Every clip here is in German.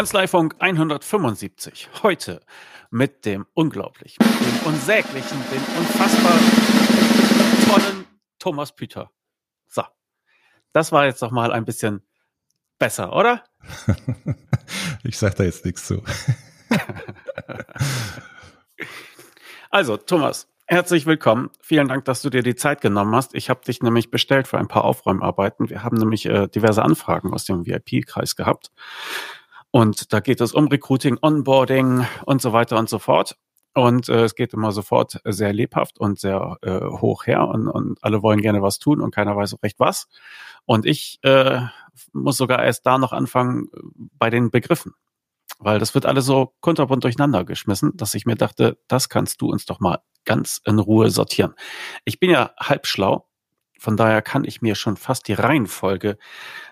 Kanzleifunk 175. Heute mit dem unglaublichen, dem unsäglichen, dem unfassbar tollen Thomas Püter. So. Das war jetzt doch mal ein bisschen besser, oder? ich sag da jetzt nichts zu. also, Thomas, herzlich willkommen. Vielen Dank, dass du dir die Zeit genommen hast. Ich habe dich nämlich bestellt für ein paar Aufräumarbeiten. Wir haben nämlich äh, diverse Anfragen aus dem VIP-Kreis gehabt. Und da geht es um Recruiting, Onboarding und so weiter und so fort. Und äh, es geht immer sofort sehr lebhaft und sehr äh, hoch her und, und alle wollen gerne was tun und keiner weiß recht was. Und ich äh, muss sogar erst da noch anfangen äh, bei den Begriffen. Weil das wird alles so kunterbunt durcheinander geschmissen, dass ich mir dachte, das kannst du uns doch mal ganz in Ruhe sortieren. Ich bin ja halb schlau von daher kann ich mir schon fast die Reihenfolge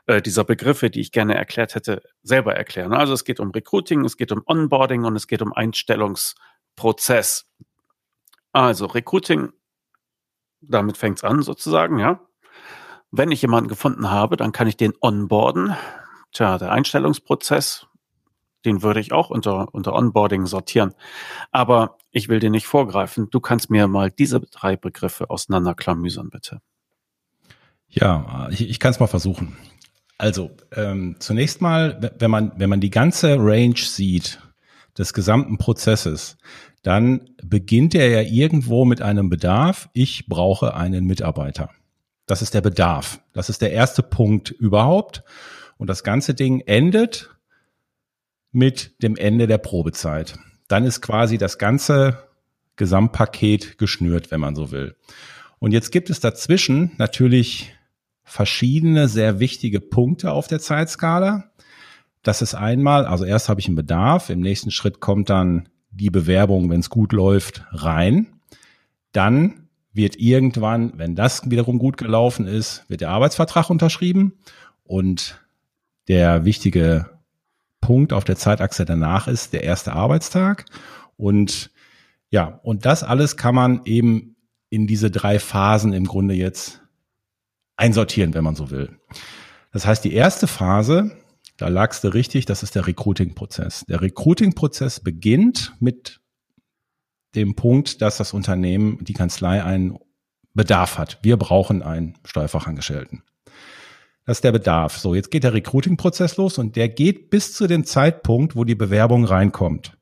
äh, dieser Begriffe, die ich gerne erklärt hätte, selber erklären. Also es geht um Recruiting, es geht um Onboarding und es geht um Einstellungsprozess. Also Recruiting, damit fängt's an sozusagen, ja. Wenn ich jemanden gefunden habe, dann kann ich den onboarden. Tja, der Einstellungsprozess, den würde ich auch unter, unter Onboarding sortieren. Aber ich will dir nicht vorgreifen. Du kannst mir mal diese drei Begriffe auseinanderklamüsern, bitte. Ja, ich, ich kann es mal versuchen. Also ähm, zunächst mal, wenn man wenn man die ganze Range sieht des gesamten Prozesses, dann beginnt er ja irgendwo mit einem Bedarf. Ich brauche einen Mitarbeiter. Das ist der Bedarf. Das ist der erste Punkt überhaupt. Und das ganze Ding endet mit dem Ende der Probezeit. Dann ist quasi das ganze Gesamtpaket geschnürt, wenn man so will. Und jetzt gibt es dazwischen natürlich verschiedene sehr wichtige Punkte auf der Zeitskala. Das ist einmal, also erst habe ich einen Bedarf, im nächsten Schritt kommt dann die Bewerbung, wenn es gut läuft, rein. Dann wird irgendwann, wenn das wiederum gut gelaufen ist, wird der Arbeitsvertrag unterschrieben und der wichtige Punkt auf der Zeitachse danach ist der erste Arbeitstag und ja, und das alles kann man eben in diese drei Phasen im Grunde jetzt einsortieren, wenn man so will. Das heißt, die erste Phase, da lagst du richtig, das ist der Recruiting-Prozess. Der Recruiting-Prozess beginnt mit dem Punkt, dass das Unternehmen, die Kanzlei einen Bedarf hat. Wir brauchen einen Steuerfachangestellten. Das ist der Bedarf. So, jetzt geht der Recruiting-Prozess los und der geht bis zu dem Zeitpunkt, wo die Bewerbung reinkommt.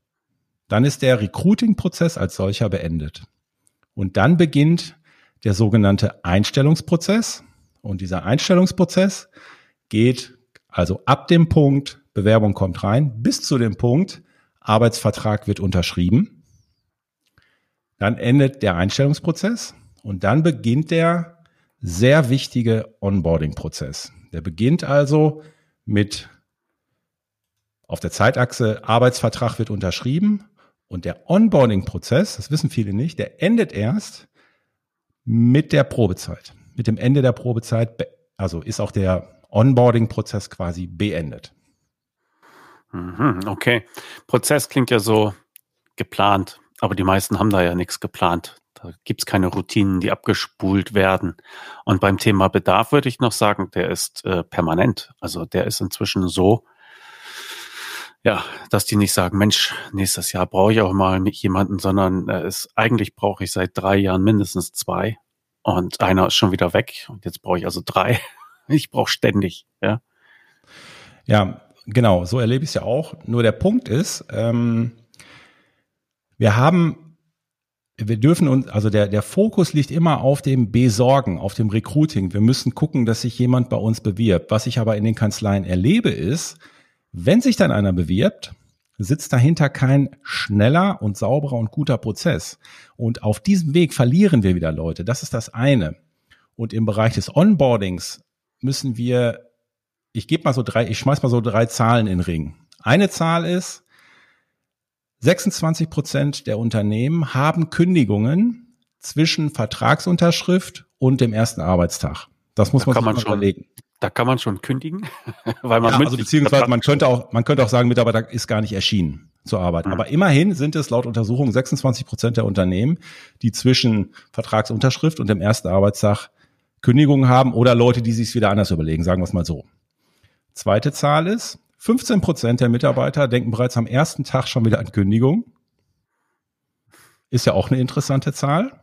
Dann ist der Recruiting-Prozess als solcher beendet. Und dann beginnt der sogenannte Einstellungsprozess. Und dieser Einstellungsprozess geht also ab dem Punkt, Bewerbung kommt rein, bis zu dem Punkt, Arbeitsvertrag wird unterschrieben. Dann endet der Einstellungsprozess und dann beginnt der sehr wichtige Onboarding-Prozess. Der beginnt also mit auf der Zeitachse Arbeitsvertrag wird unterschrieben und der Onboarding-Prozess, das wissen viele nicht, der endet erst mit der Probezeit mit dem Ende der Probezeit, also ist auch der Onboarding-Prozess quasi beendet. Mhm, okay. Prozess klingt ja so geplant, aber die meisten haben da ja nichts geplant. Da gibt es keine Routinen, die abgespult werden. Und beim Thema Bedarf würde ich noch sagen, der ist äh, permanent. Also der ist inzwischen so, ja, dass die nicht sagen, Mensch, nächstes Jahr brauche ich auch mal jemanden, sondern äh, ist, eigentlich brauche ich seit drei Jahren mindestens zwei. Und einer ist schon wieder weg. Und jetzt brauche ich also drei. Ich brauche ständig, ja. Ja, genau, so erlebe ich es ja auch. Nur der Punkt ist, ähm, wir haben, wir dürfen uns, also der, der Fokus liegt immer auf dem Besorgen, auf dem Recruiting. Wir müssen gucken, dass sich jemand bei uns bewirbt. Was ich aber in den Kanzleien erlebe, ist, wenn sich dann einer bewirbt, sitzt dahinter kein schneller und sauberer und guter Prozess. Und auf diesem Weg verlieren wir wieder Leute. Das ist das eine. Und im Bereich des Onboardings müssen wir, ich gebe mal so drei, ich schmeiß mal so drei Zahlen in den Ring. Eine Zahl ist, 26 Prozent der Unternehmen haben Kündigungen zwischen Vertragsunterschrift und dem ersten Arbeitstag. Das muss da man sich mal überlegen. Da kann man schon kündigen, weil man ja, also beziehungsweise man könnte auch man könnte auch sagen, Mitarbeiter ist gar nicht erschienen zur Arbeit. Mhm. Aber immerhin sind es laut Untersuchung 26 Prozent der Unternehmen, die zwischen Vertragsunterschrift und dem ersten Arbeitstag Kündigungen haben oder Leute, die sich wieder anders überlegen, sagen wir es mal so. Zweite Zahl ist, 15 Prozent der Mitarbeiter denken bereits am ersten Tag schon wieder an Kündigung. Ist ja auch eine interessante Zahl,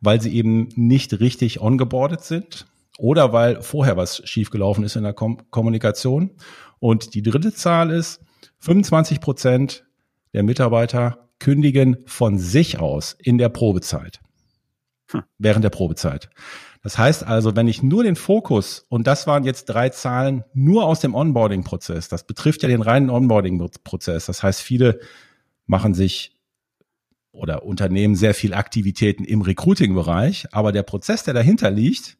weil sie eben nicht richtig ongeboardet sind oder weil vorher was schiefgelaufen ist in der Kom Kommunikation. Und die dritte Zahl ist, 25 Prozent der Mitarbeiter kündigen von sich aus in der Probezeit. Hm. Während der Probezeit. Das heißt also, wenn ich nur den Fokus, und das waren jetzt drei Zahlen nur aus dem Onboarding-Prozess, das betrifft ja den reinen Onboarding-Prozess. Das heißt, viele machen sich oder unternehmen sehr viel Aktivitäten im Recruiting-Bereich, aber der Prozess, der dahinter liegt,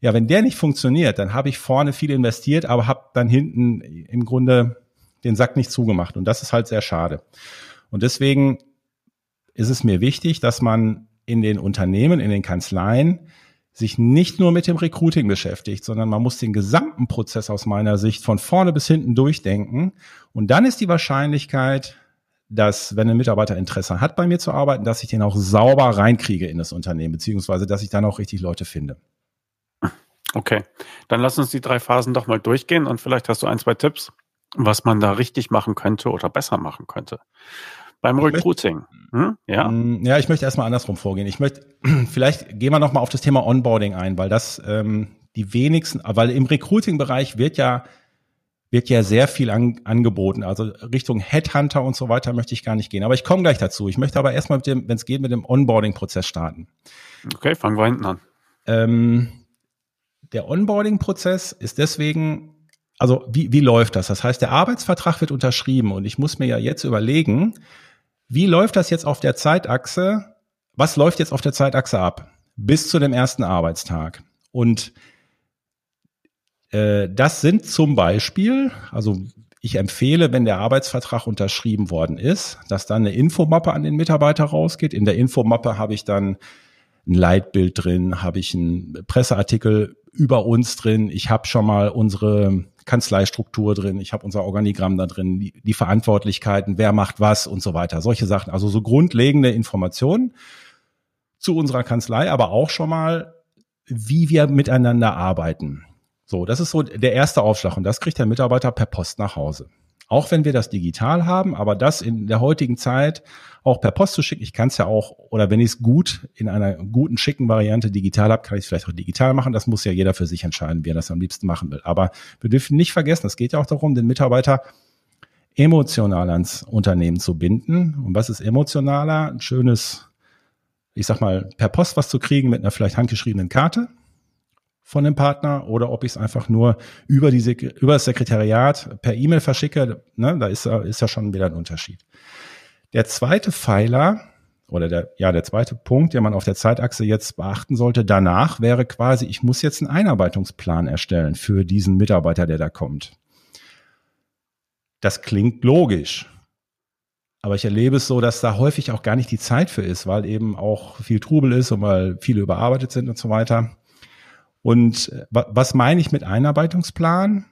ja, wenn der nicht funktioniert, dann habe ich vorne viel investiert, aber habe dann hinten im Grunde den Sack nicht zugemacht. Und das ist halt sehr schade. Und deswegen ist es mir wichtig, dass man in den Unternehmen, in den Kanzleien sich nicht nur mit dem Recruiting beschäftigt, sondern man muss den gesamten Prozess aus meiner Sicht von vorne bis hinten durchdenken. Und dann ist die Wahrscheinlichkeit, dass wenn ein Mitarbeiter Interesse hat, bei mir zu arbeiten, dass ich den auch sauber reinkriege in das Unternehmen, beziehungsweise dass ich dann auch richtig Leute finde. Okay, dann lass uns die drei Phasen doch mal durchgehen und vielleicht hast du ein, zwei Tipps, was man da richtig machen könnte oder besser machen könnte. Beim Recruiting. Hm? Ja. Mm, ja, ich möchte erstmal andersrum vorgehen. Ich möchte, vielleicht gehen wir nochmal auf das Thema Onboarding ein, weil das ähm, die wenigsten, weil im Recruiting-Bereich wird ja wird ja sehr viel an, angeboten. Also Richtung Headhunter und so weiter möchte ich gar nicht gehen. Aber ich komme gleich dazu. Ich möchte aber erstmal mit dem, wenn es geht, mit dem Onboarding-Prozess starten. Okay, fangen wir hinten an. Ähm, der Onboarding-Prozess ist deswegen, also wie, wie läuft das? Das heißt, der Arbeitsvertrag wird unterschrieben und ich muss mir ja jetzt überlegen, wie läuft das jetzt auf der Zeitachse? Was läuft jetzt auf der Zeitachse ab? Bis zu dem ersten Arbeitstag. Und äh, das sind zum Beispiel, also ich empfehle, wenn der Arbeitsvertrag unterschrieben worden ist, dass dann eine Infomappe an den Mitarbeiter rausgeht. In der Infomappe habe ich dann ein Leitbild drin, habe ich einen Presseartikel über uns drin, ich habe schon mal unsere Kanzleistruktur drin, ich habe unser Organigramm da drin, die, die, Verantwortlichkeiten, wer macht was und so weiter. Solche Sachen, also so grundlegende Informationen zu unserer Kanzlei, aber auch schon mal, wie wir miteinander arbeiten. So, das ist so der erste Aufschlag und das kriegt der Mitarbeiter per Post nach Hause. Auch wenn wir das digital haben, aber das in der heutigen Zeit auch per Post zu schicken. Ich kann es ja auch, oder wenn ich es gut in einer guten, schicken Variante digital habe, kann ich es vielleicht auch digital machen. Das muss ja jeder für sich entscheiden, wie er das am liebsten machen will. Aber wir dürfen nicht vergessen, es geht ja auch darum, den Mitarbeiter emotional ans Unternehmen zu binden. Und was ist emotionaler? Ein schönes, ich sag mal, per Post was zu kriegen mit einer vielleicht handgeschriebenen Karte von dem Partner oder ob ich es einfach nur über, diese, über das Sekretariat per E-Mail verschicke, ne, da ist, ist ja schon wieder ein Unterschied. Der zweite Pfeiler oder der, ja, der zweite Punkt, den man auf der Zeitachse jetzt beachten sollte, danach wäre quasi, ich muss jetzt einen Einarbeitungsplan erstellen für diesen Mitarbeiter, der da kommt. Das klingt logisch. Aber ich erlebe es so, dass da häufig auch gar nicht die Zeit für ist, weil eben auch viel Trubel ist und weil viele überarbeitet sind und so weiter. Und äh, was meine ich mit Einarbeitungsplan?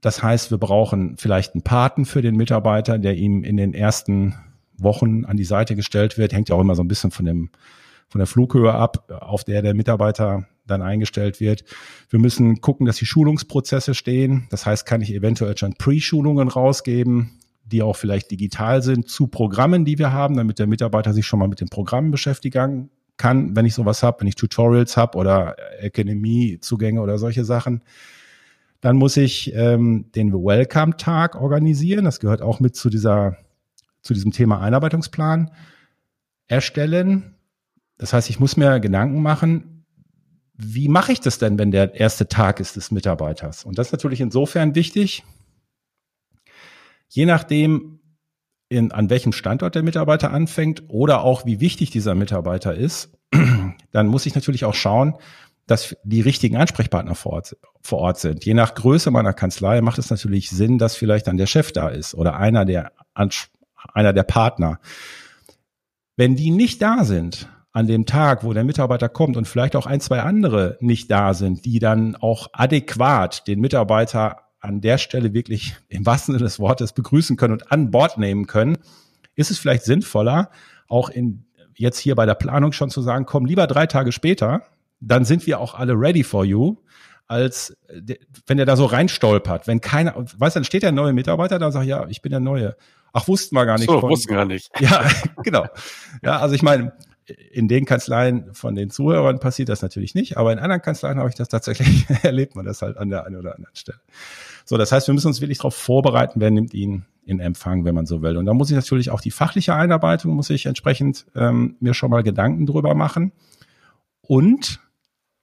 Das heißt, wir brauchen vielleicht einen Paten für den Mitarbeiter, der ihm in den ersten Wochen an die Seite gestellt wird. Hängt ja auch immer so ein bisschen von dem, von der Flughöhe ab, auf der der Mitarbeiter dann eingestellt wird. Wir müssen gucken, dass die Schulungsprozesse stehen. Das heißt, kann ich eventuell schon Pre-Schulungen rausgeben, die auch vielleicht digital sind zu Programmen, die wir haben, damit der Mitarbeiter sich schon mal mit den Programmen beschäftigen kann, wenn ich sowas habe, wenn ich Tutorials habe oder Akademie-Zugänge oder solche Sachen. Dann muss ich ähm, den Welcome-Tag organisieren. Das gehört auch mit zu dieser, zu diesem Thema Einarbeitungsplan erstellen. Das heißt, ich muss mir Gedanken machen, wie mache ich das denn, wenn der erste Tag ist des Mitarbeiters? Und das ist natürlich insofern wichtig, je nachdem, in, an welchem Standort der Mitarbeiter anfängt oder auch wie wichtig dieser Mitarbeiter ist, dann muss ich natürlich auch schauen, dass die richtigen Ansprechpartner vor Ort, vor Ort sind. Je nach Größe meiner Kanzlei macht es natürlich Sinn, dass vielleicht dann der Chef da ist oder einer der, einer der Partner. Wenn die nicht da sind an dem Tag, wo der Mitarbeiter kommt und vielleicht auch ein, zwei andere nicht da sind, die dann auch adäquat den Mitarbeiter an der Stelle wirklich im wahrsten Sinne des Wortes begrüßen können und an Bord nehmen können, ist es vielleicht sinnvoller, auch in, jetzt hier bei der Planung schon zu sagen, komm lieber drei Tage später, dann sind wir auch alle ready for you, als wenn er da so reinstolpert. Wenn keiner, weißt du, dann steht der neue Mitarbeiter da und sagt, ja, ich bin der Neue. Ach, wussten wir gar nicht. So, von, wussten gar nicht. Ja, genau. Ja, also ich meine, in den Kanzleien von den Zuhörern passiert das natürlich nicht, aber in anderen Kanzleien habe ich das tatsächlich erlebt man das halt an der einen oder anderen Stelle. So, das heißt, wir müssen uns wirklich darauf vorbereiten, wer nimmt ihn in Empfang, wenn man so will. Und da muss ich natürlich auch die fachliche Einarbeitung, muss ich entsprechend ähm, mir schon mal Gedanken drüber machen. Und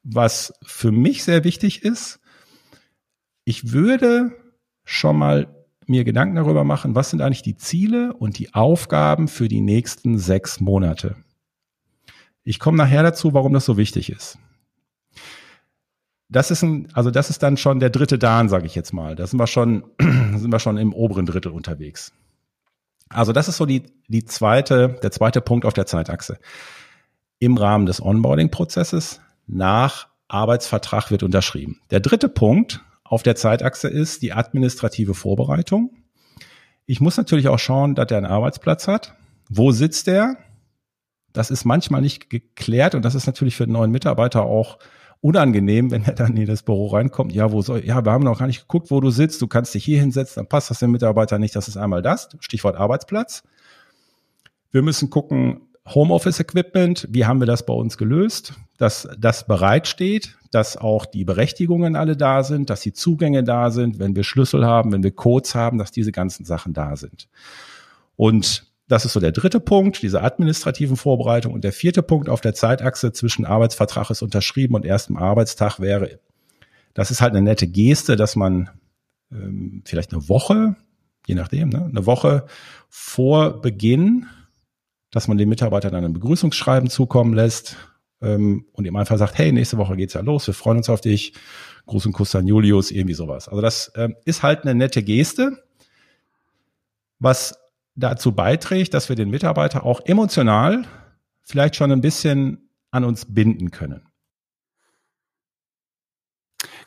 was für mich sehr wichtig ist, ich würde schon mal mir Gedanken darüber machen, was sind eigentlich die Ziele und die Aufgaben für die nächsten sechs Monate. Ich komme nachher dazu, warum das so wichtig ist. Das ist ein, also das ist dann schon der dritte Dan, sage ich jetzt mal. Da sind wir schon, sind wir schon im oberen Drittel unterwegs. Also das ist so die, die zweite, der zweite Punkt auf der Zeitachse. Im Rahmen des Onboarding-Prozesses nach Arbeitsvertrag wird unterschrieben. Der dritte Punkt auf der Zeitachse ist die administrative Vorbereitung. Ich muss natürlich auch schauen, dass er einen Arbeitsplatz hat. Wo sitzt er? Das ist manchmal nicht geklärt und das ist natürlich für den neuen Mitarbeiter auch unangenehm, wenn er dann in das Büro reinkommt. Ja, wo soll, ja, wir haben noch gar nicht geguckt, wo du sitzt. Du kannst dich hier hinsetzen, dann passt das dem Mitarbeiter nicht. Das ist einmal das. Stichwort Arbeitsplatz. Wir müssen gucken, Homeoffice Equipment, wie haben wir das bei uns gelöst? Dass das bereitsteht, dass auch die Berechtigungen alle da sind, dass die Zugänge da sind, wenn wir Schlüssel haben, wenn wir Codes haben, dass diese ganzen Sachen da sind. Und das ist so der dritte Punkt, diese administrativen Vorbereitung. Und der vierte Punkt auf der Zeitachse zwischen Arbeitsvertrag ist unterschrieben und erstem Arbeitstag wäre, das ist halt eine nette Geste, dass man ähm, vielleicht eine Woche, je nachdem, ne, eine Woche vor Beginn, dass man den Mitarbeitern dann ein Begrüßungsschreiben zukommen lässt ähm, und ihm einfach sagt, hey, nächste Woche geht's ja los, wir freuen uns auf dich, Gruß und Kuss an Julius, irgendwie sowas. Also das ähm, ist halt eine nette Geste, was dazu beiträgt, dass wir den Mitarbeiter auch emotional vielleicht schon ein bisschen an uns binden können.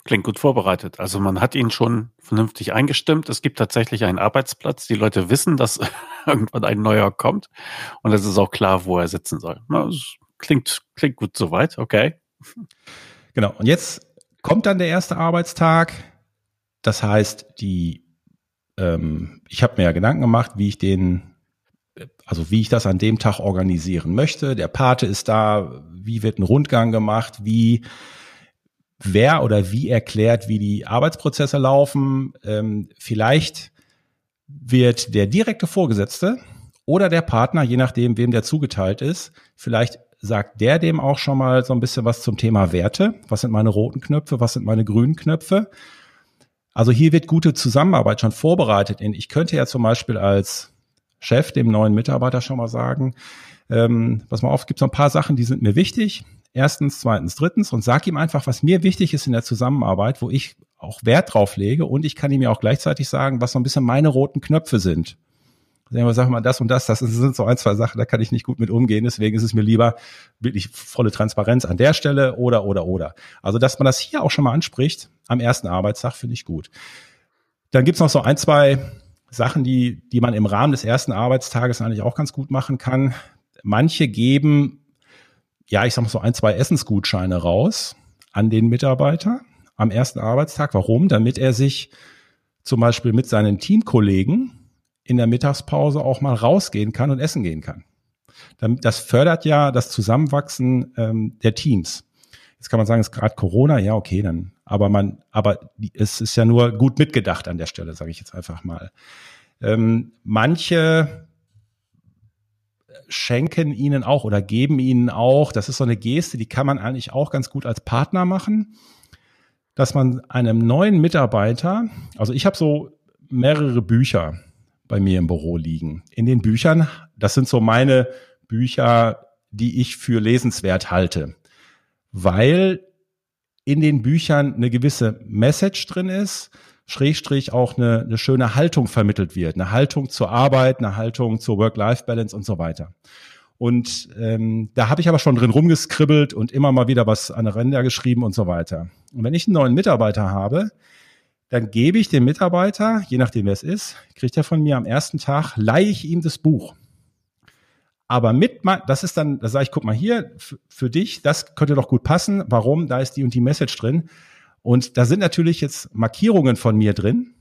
Klingt gut vorbereitet. Also man hat ihn schon vernünftig eingestimmt. Es gibt tatsächlich einen Arbeitsplatz. Die Leute wissen, dass irgendwann ein neuer kommt. Und es ist auch klar, wo er sitzen soll. Das klingt, klingt gut soweit. Okay. Genau. Und jetzt kommt dann der erste Arbeitstag. Das heißt, die ähm, ich habe mir ja Gedanken gemacht, wie ich den, also wie ich das an dem Tag organisieren möchte. Der Pate ist da, wie wird ein Rundgang gemacht, wie wer oder wie erklärt, wie die Arbeitsprozesse laufen. Ähm, vielleicht wird der direkte Vorgesetzte oder der Partner, je nachdem, wem der zugeteilt ist, vielleicht sagt der dem auch schon mal so ein bisschen was zum Thema Werte. Was sind meine roten Knöpfe? Was sind meine grünen Knöpfe? Also hier wird gute Zusammenarbeit schon vorbereitet. Ich könnte ja zum Beispiel als Chef dem neuen Mitarbeiter schon mal sagen, ähm, pass mal auf, gibt so ein paar Sachen, die sind mir wichtig. Erstens, zweitens, drittens und sag ihm einfach, was mir wichtig ist in der Zusammenarbeit, wo ich auch Wert drauf lege und ich kann ihm ja auch gleichzeitig sagen, was so ein bisschen meine roten Knöpfe sind. Sagen sag mal, das und das, das sind so ein, zwei Sachen, da kann ich nicht gut mit umgehen. Deswegen ist es mir lieber wirklich volle Transparenz an der Stelle oder, oder, oder. Also, dass man das hier auch schon mal anspricht am ersten Arbeitstag, finde ich gut. Dann gibt's noch so ein, zwei Sachen, die, die man im Rahmen des ersten Arbeitstages eigentlich auch ganz gut machen kann. Manche geben, ja, ich sag mal so ein, zwei Essensgutscheine raus an den Mitarbeiter am ersten Arbeitstag. Warum? Damit er sich zum Beispiel mit seinen Teamkollegen in der Mittagspause auch mal rausgehen kann und essen gehen kann. Das fördert ja das Zusammenwachsen ähm, der Teams. Jetzt kann man sagen, es ist gerade Corona, ja, okay, dann, aber man, aber es ist ja nur gut mitgedacht an der Stelle, sage ich jetzt einfach mal. Ähm, manche schenken ihnen auch oder geben ihnen auch, das ist so eine Geste, die kann man eigentlich auch ganz gut als Partner machen, dass man einem neuen Mitarbeiter, also ich habe so mehrere Bücher, bei mir im Büro liegen. In den Büchern, das sind so meine Bücher, die ich für lesenswert halte, weil in den Büchern eine gewisse Message drin ist, Schrägstrich auch eine, eine schöne Haltung vermittelt wird, eine Haltung zur Arbeit, eine Haltung zur Work-Life-Balance und so weiter. Und ähm, da habe ich aber schon drin rumgeskribbelt und immer mal wieder was an der Ränder geschrieben und so weiter. Und wenn ich einen neuen Mitarbeiter habe, dann gebe ich dem Mitarbeiter, je nachdem wer es ist, kriegt er von mir am ersten Tag, leihe ich ihm das Buch. Aber mit, das ist dann, da sage ich, guck mal hier, für dich, das könnte doch gut passen. Warum? Da ist die und die Message drin. Und da sind natürlich jetzt Markierungen von mir drin,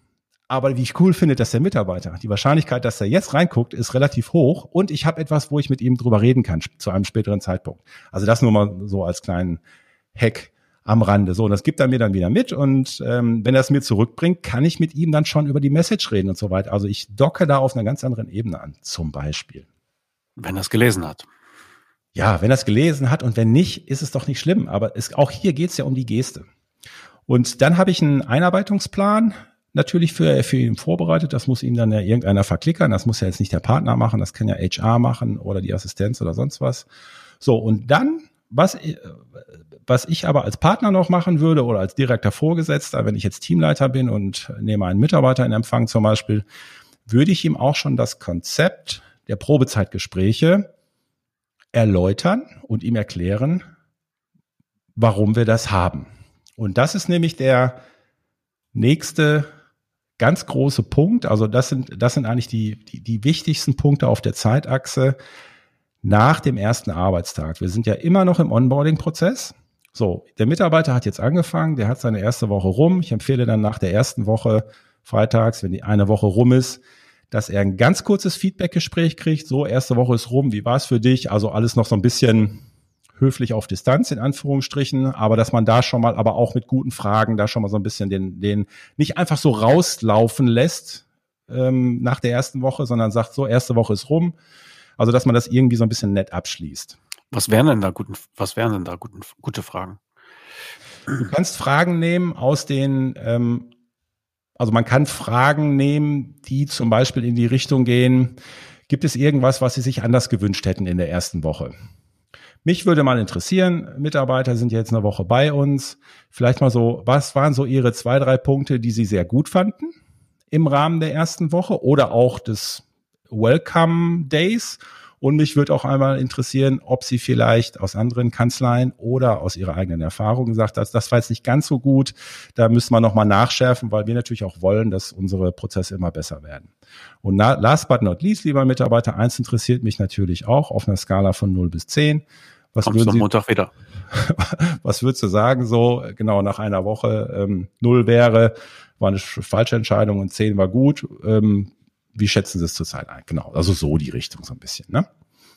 aber wie ich cool finde, dass der Mitarbeiter, die Wahrscheinlichkeit, dass er jetzt reinguckt, ist relativ hoch und ich habe etwas, wo ich mit ihm drüber reden kann zu einem späteren Zeitpunkt. Also das nur mal so als kleinen Hack am Rande. So, und das gibt er mir dann wieder mit und ähm, wenn er es mir zurückbringt, kann ich mit ihm dann schon über die Message reden und so weiter. Also ich docke da auf einer ganz anderen Ebene an, zum Beispiel. Wenn er es gelesen hat. Ja, wenn er es gelesen hat und wenn nicht, ist es doch nicht schlimm. Aber es, auch hier geht es ja um die Geste. Und dann habe ich einen Einarbeitungsplan, natürlich für, für ihn vorbereitet. Das muss ihm dann ja irgendeiner verklickern. Das muss ja jetzt nicht der Partner machen. Das kann ja HR machen oder die Assistenz oder sonst was. So, und dann, was, was ich aber als Partner noch machen würde oder als direkter Vorgesetzter, wenn ich jetzt Teamleiter bin und nehme einen Mitarbeiter in Empfang zum Beispiel, würde ich ihm auch schon das Konzept der Probezeitgespräche erläutern und ihm erklären, warum wir das haben. Und das ist nämlich der nächste ganz große Punkt, also das sind, das sind eigentlich die, die, die wichtigsten Punkte auf der Zeitachse nach dem ersten Arbeitstag. Wir sind ja immer noch im Onboarding-Prozess. So, der Mitarbeiter hat jetzt angefangen, der hat seine erste Woche rum. Ich empfehle dann nach der ersten Woche freitags, wenn die eine Woche rum ist, dass er ein ganz kurzes Feedback-Gespräch kriegt. So, erste Woche ist rum, wie war es für dich? Also alles noch so ein bisschen höflich auf Distanz in Anführungsstrichen, aber dass man da schon mal, aber auch mit guten Fragen, da schon mal so ein bisschen den, den nicht einfach so rauslaufen lässt ähm, nach der ersten Woche, sondern sagt, so erste Woche ist rum. Also dass man das irgendwie so ein bisschen nett abschließt. Was wären denn da guten, was wären denn da guten, gute Fragen? Du kannst Fragen nehmen aus den, ähm, also man kann Fragen nehmen, die zum Beispiel in die Richtung gehen, gibt es irgendwas, was Sie sich anders gewünscht hätten in der ersten Woche? Mich würde mal interessieren, Mitarbeiter sind jetzt eine Woche bei uns. Vielleicht mal so, was waren so Ihre zwei, drei Punkte, die Sie sehr gut fanden im Rahmen der ersten Woche oder auch des Welcome Days? Und mich würde auch einmal interessieren, ob Sie vielleicht aus anderen Kanzleien oder aus Ihrer eigenen Erfahrung gesagt haben, das war jetzt nicht ganz so gut. Da müssen wir nochmal nachschärfen, weil wir natürlich auch wollen, dass unsere Prozesse immer besser werden. Und last but not least, lieber Mitarbeiter, eins interessiert mich natürlich auch auf einer Skala von 0 bis 10. Was Kommst würden Sie, Montag wieder. was würdest du sagen, so genau nach einer Woche? Ähm, null wäre, war eine falsche Entscheidung und zehn war gut. Ähm, wie schätzen Sie es zurzeit ein? Genau, also so die Richtung so ein bisschen. Ne?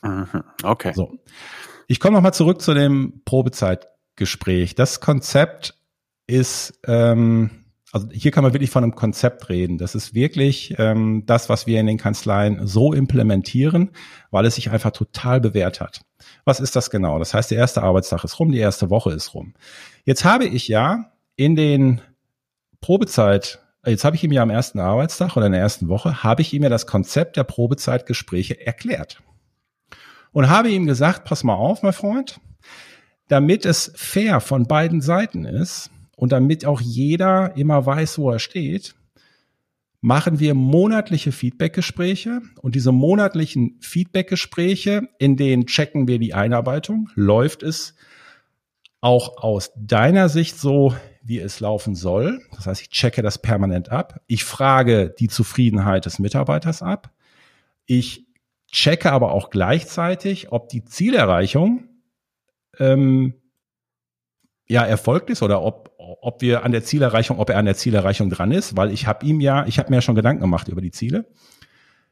Mhm, okay. So. Ich komme nochmal zurück zu dem Probezeitgespräch. Das Konzept ist, ähm, also hier kann man wirklich von einem Konzept reden. Das ist wirklich ähm, das, was wir in den Kanzleien so implementieren, weil es sich einfach total bewährt hat. Was ist das genau? Das heißt, der erste Arbeitstag ist rum, die erste Woche ist rum. Jetzt habe ich ja in den Probezeit, jetzt habe ich ihm ja am ersten Arbeitstag oder in der ersten Woche, habe ich ihm ja das Konzept der Probezeitgespräche erklärt. Und habe ihm gesagt, pass mal auf, mein Freund, damit es fair von beiden Seiten ist und damit auch jeder immer weiß, wo er steht, machen wir monatliche Feedbackgespräche und diese monatlichen Feedbackgespräche, in denen checken wir die Einarbeitung, läuft es auch aus deiner Sicht so, wie es laufen soll. Das heißt, ich checke das permanent ab. Ich frage die Zufriedenheit des Mitarbeiters ab. Ich checke aber auch gleichzeitig, ob die Zielerreichung ähm, ja erfolgt ist oder ob, ob wir an der Zielerreichung, ob er an der Zielerreichung dran ist, weil ich habe ihm ja, ich habe mir ja schon Gedanken gemacht über die Ziele.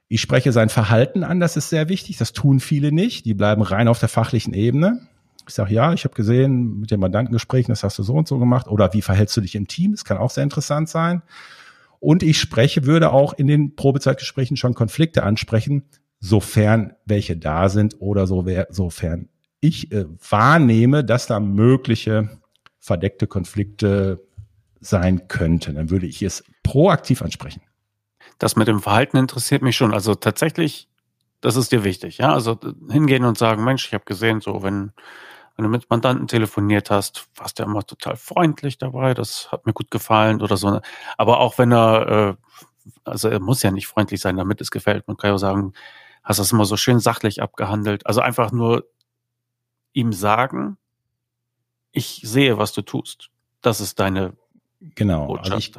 Ich spreche sein Verhalten an, das ist sehr wichtig. Das tun viele nicht. Die bleiben rein auf der fachlichen Ebene. Ich sage, ja, ich habe gesehen, mit den Mandantengesprächen, das hast du so und so gemacht. Oder wie verhältst du dich im Team? Das kann auch sehr interessant sein. Und ich spreche, würde auch in den Probezeitgesprächen schon Konflikte ansprechen, sofern welche da sind oder so, sofern ich äh, wahrnehme, dass da mögliche verdeckte Konflikte sein könnten. Dann würde ich es proaktiv ansprechen. Das mit dem Verhalten interessiert mich schon. Also tatsächlich, das ist dir wichtig, ja? Also hingehen und sagen, Mensch, ich habe gesehen, so wenn, wenn du mit Mandanten telefoniert hast, warst du immer total freundlich dabei, das hat mir gut gefallen oder so. Aber auch wenn er, äh, also er muss ja nicht freundlich sein, damit es gefällt. Man kann ja sagen, hast das immer so schön sachlich abgehandelt. Also einfach nur ihm sagen, ich sehe, was du tust. Das ist deine Genau. Also ich,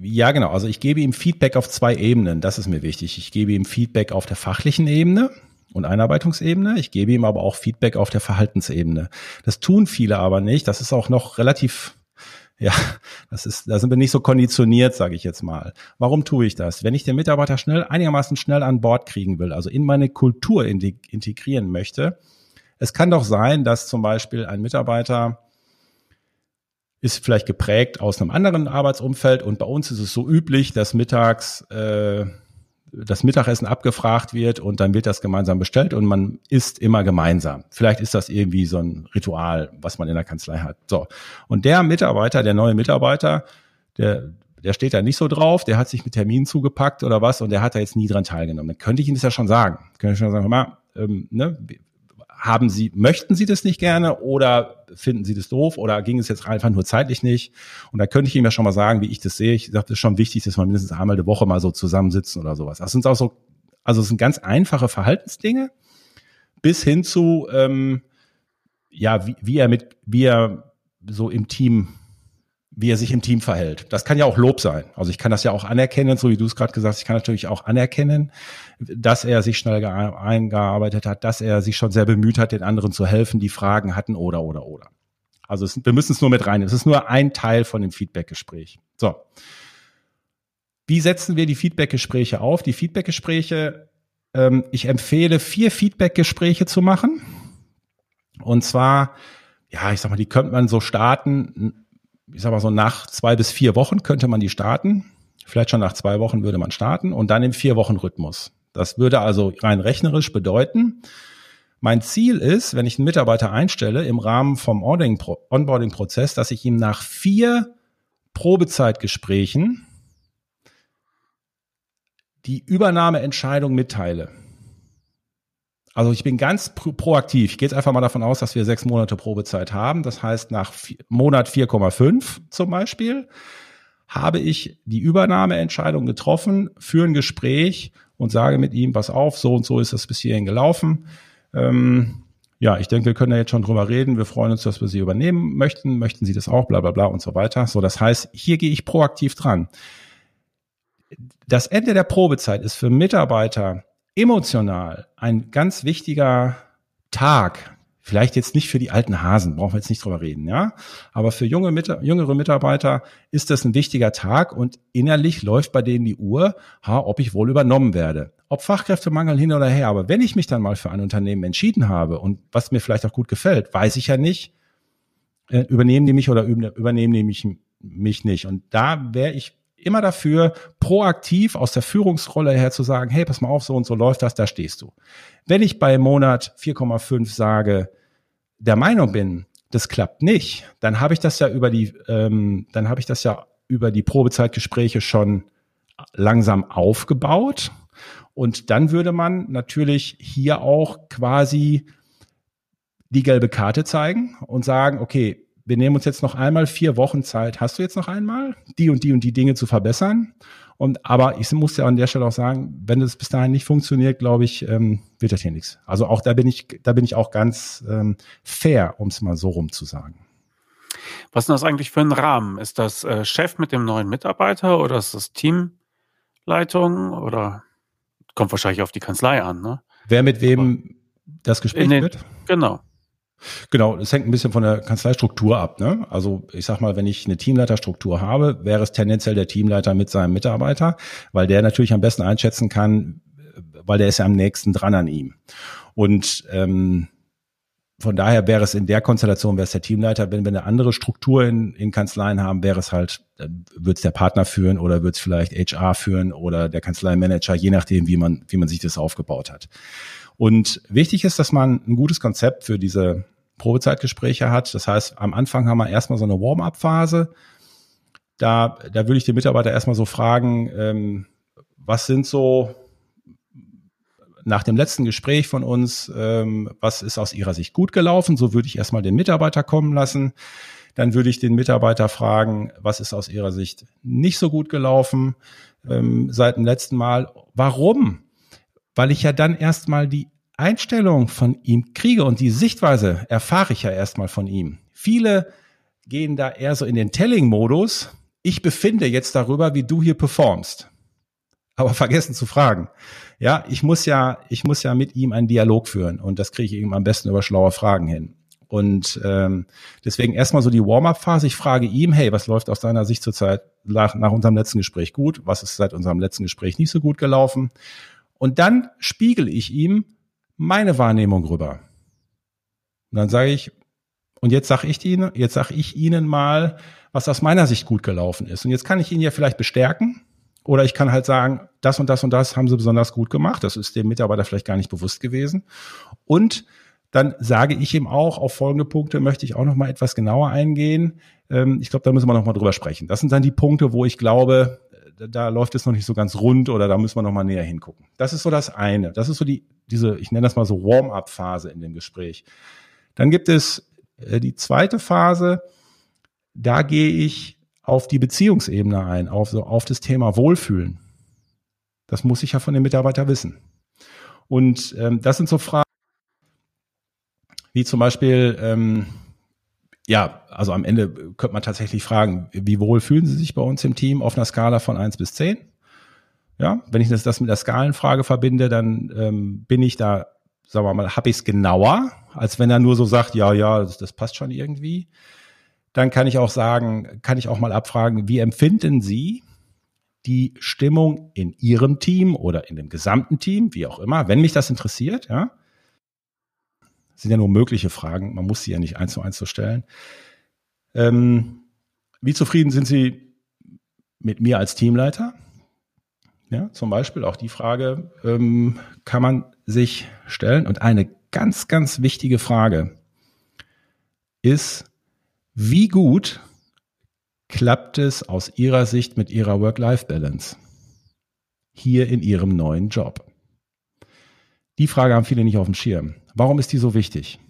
ja, genau. Also ich gebe ihm Feedback auf zwei Ebenen. Das ist mir wichtig. Ich gebe ihm Feedback auf der fachlichen Ebene und Einarbeitungsebene. Ich gebe ihm aber auch Feedback auf der Verhaltensebene. Das tun viele aber nicht. Das ist auch noch relativ Ja, das ist, da sind wir nicht so konditioniert, sage ich jetzt mal. Warum tue ich das? Wenn ich den Mitarbeiter schnell, einigermaßen schnell an Bord kriegen will, also in meine Kultur integrieren möchte, es kann doch sein, dass zum Beispiel ein Mitarbeiter ist vielleicht geprägt aus einem anderen Arbeitsumfeld und bei uns ist es so üblich, dass mittags äh, das Mittagessen abgefragt wird und dann wird das gemeinsam bestellt und man isst immer gemeinsam. Vielleicht ist das irgendwie so ein Ritual, was man in der Kanzlei hat. So. Und der Mitarbeiter, der neue Mitarbeiter, der, der steht da nicht so drauf, der hat sich mit Terminen zugepackt oder was und der hat da jetzt nie dran teilgenommen. Dann könnte ich ihm das ja schon sagen. Könnte ich schon sagen, mal, ähm, ne, haben Sie, möchten Sie das nicht gerne oder finden Sie das doof oder ging es jetzt einfach nur zeitlich nicht? Und da könnte ich Ihnen ja schon mal sagen, wie ich das sehe. Ich sage, das ist schon wichtig, dass man mindestens einmal die Woche mal so zusammensitzen oder sowas. Das sind auch so, also es sind ganz einfache Verhaltensdinge bis hin zu, ähm, ja, wie, wie er mit, wie er so im Team wie er sich im Team verhält. Das kann ja auch Lob sein. Also ich kann das ja auch anerkennen, so wie du es gerade gesagt hast. Ich kann natürlich auch anerkennen, dass er sich schnell eingearbeitet hat, dass er sich schon sehr bemüht hat, den anderen zu helfen, die Fragen hatten oder, oder, oder. Also es, wir müssen es nur mit rein. Es ist nur ein Teil von dem Feedbackgespräch. So. Wie setzen wir die Feedbackgespräche auf? Die Feedbackgespräche, ähm, ich empfehle vier Feedbackgespräche zu machen. Und zwar, ja, ich sag mal, die könnte man so starten ich sag mal so nach zwei bis vier Wochen könnte man die starten. Vielleicht schon nach zwei Wochen würde man starten und dann im vier Wochen Rhythmus. Das würde also rein rechnerisch bedeuten, mein Ziel ist, wenn ich einen Mitarbeiter einstelle im Rahmen vom Onboarding-Prozess, dass ich ihm nach vier Probezeitgesprächen die Übernahmeentscheidung mitteile. Also ich bin ganz pro proaktiv. Ich gehe jetzt einfach mal davon aus, dass wir sechs Monate Probezeit haben. Das heißt, nach Monat 4,5 zum Beispiel habe ich die Übernahmeentscheidung getroffen für ein Gespräch und sage mit ihm, pass auf, so und so ist das bis hierhin gelaufen. Ähm, ja, ich denke, wir können da jetzt schon drüber reden. Wir freuen uns, dass wir Sie übernehmen möchten. Möchten Sie das auch? Bla bla bla und so weiter. So, das heißt, hier gehe ich proaktiv dran. Das Ende der Probezeit ist für Mitarbeiter emotional ein ganz wichtiger Tag. Vielleicht jetzt nicht für die alten Hasen, brauchen wir jetzt nicht drüber reden, ja. Aber für junge, jüngere Mitarbeiter ist das ein wichtiger Tag und innerlich läuft bei denen die Uhr, ha, ob ich wohl übernommen werde. Ob Fachkräftemangel hin oder her, aber wenn ich mich dann mal für ein Unternehmen entschieden habe und was mir vielleicht auch gut gefällt, weiß ich ja nicht, äh, übernehmen die mich oder übernehmen die mich, mich nicht. Und da wäre ich immer dafür, proaktiv aus der Führungsrolle her zu sagen, hey, pass mal auf, so und so läuft das, da stehst du. Wenn ich bei Monat 4,5 sage, der Meinung bin, das klappt nicht, dann habe ich das ja über die, ähm, dann habe ich das ja über die Probezeitgespräche schon langsam aufgebaut. Und dann würde man natürlich hier auch quasi die gelbe Karte zeigen und sagen, okay, wir nehmen uns jetzt noch einmal vier Wochen Zeit. Hast du jetzt noch einmal, die und die und die Dinge zu verbessern? Und aber ich muss ja an der Stelle auch sagen, wenn es bis dahin nicht funktioniert, glaube ich, ähm, wird das hier nichts. Also auch da bin ich, da bin ich auch ganz ähm, fair, um es mal so rum zu sagen. Was ist das eigentlich für ein Rahmen? Ist das äh, Chef mit dem neuen Mitarbeiter oder ist das Teamleitung oder kommt wahrscheinlich auf die Kanzlei an, ne? Wer mit wem aber das Gespräch den, wird? Genau. Genau, es hängt ein bisschen von der Kanzleistruktur ab. Ne? Also ich sag mal, wenn ich eine Teamleiterstruktur habe, wäre es tendenziell der Teamleiter mit seinem Mitarbeiter, weil der natürlich am besten einschätzen kann, weil der ist ja am nächsten dran an ihm. Und ähm, von daher wäre es in der Konstellation, wäre es der Teamleiter, wenn wir eine andere Struktur in, in Kanzleien haben, wäre es halt, wird es der Partner führen oder wird es vielleicht HR führen oder der Kanzleimanager, je nachdem, wie man, wie man sich das aufgebaut hat. Und wichtig ist, dass man ein gutes Konzept für diese Probezeitgespräche hat. Das heißt, am Anfang haben wir erstmal so eine Warm-up-Phase. Da, da würde ich den Mitarbeiter erstmal so fragen, ähm, was sind so nach dem letzten Gespräch von uns, ähm, was ist aus Ihrer Sicht gut gelaufen? So würde ich erstmal den Mitarbeiter kommen lassen. Dann würde ich den Mitarbeiter fragen, was ist aus Ihrer Sicht nicht so gut gelaufen ähm, seit dem letzten Mal? Warum? weil ich ja dann erstmal die Einstellung von ihm kriege und die Sichtweise erfahre ich ja erstmal von ihm. Viele gehen da eher so in den Telling-Modus. Ich befinde jetzt darüber, wie du hier performst. Aber vergessen zu fragen. Ja, ich muss ja, ich muss ja mit ihm einen Dialog führen und das kriege ich ihm am besten über schlaue Fragen hin. Und ähm, deswegen erstmal so die Warm-up-Phase. Ich frage ihm, hey, was läuft aus deiner Sicht zurzeit nach, nach unserem letzten Gespräch gut? Was ist seit unserem letzten Gespräch nicht so gut gelaufen? Und dann spiegel ich ihm meine Wahrnehmung rüber. Und dann sage ich, und jetzt sage ich Ihnen, jetzt sage ich Ihnen mal, was aus meiner Sicht gut gelaufen ist. Und jetzt kann ich ihn ja vielleicht bestärken oder ich kann halt sagen, das und das und das haben Sie besonders gut gemacht. Das ist dem Mitarbeiter vielleicht gar nicht bewusst gewesen. Und dann sage ich ihm auch, auf folgende Punkte möchte ich auch noch mal etwas genauer eingehen. Ähm, ich glaube, da müssen wir noch mal drüber sprechen. Das sind dann die Punkte, wo ich glaube, da läuft es noch nicht so ganz rund oder da müssen wir noch mal näher hingucken. Das ist so das eine. Das ist so die, diese, ich nenne das mal so Warm-up-Phase in dem Gespräch. Dann gibt es äh, die zweite Phase, da gehe ich auf die Beziehungsebene ein, auf, so, auf das Thema Wohlfühlen. Das muss ich ja von dem Mitarbeiter wissen. Und ähm, das sind so Fragen, wie zum Beispiel, ähm, ja, also am Ende könnte man tatsächlich fragen, wie wohl fühlen Sie sich bei uns im Team auf einer Skala von eins bis zehn? Ja, wenn ich das, das mit der Skalenfrage verbinde, dann ähm, bin ich da, sagen wir mal, habe ich es genauer, als wenn er nur so sagt, ja, ja, das, das passt schon irgendwie dann kann ich auch sagen, kann ich auch mal abfragen, wie empfinden Sie die Stimmung in Ihrem Team oder in dem gesamten Team, wie auch immer, wenn mich das interessiert, ja. Sind ja nur mögliche Fragen, man muss sie ja nicht eins zu eins so stellen. Ähm, wie zufrieden sind Sie mit mir als Teamleiter? Ja, zum Beispiel auch die Frage ähm, kann man sich stellen. Und eine ganz, ganz wichtige Frage ist, wie gut klappt es aus Ihrer Sicht mit Ihrer Work-Life-Balance hier in Ihrem neuen Job? Die Frage haben viele nicht auf dem Schirm. Warum ist die so wichtig?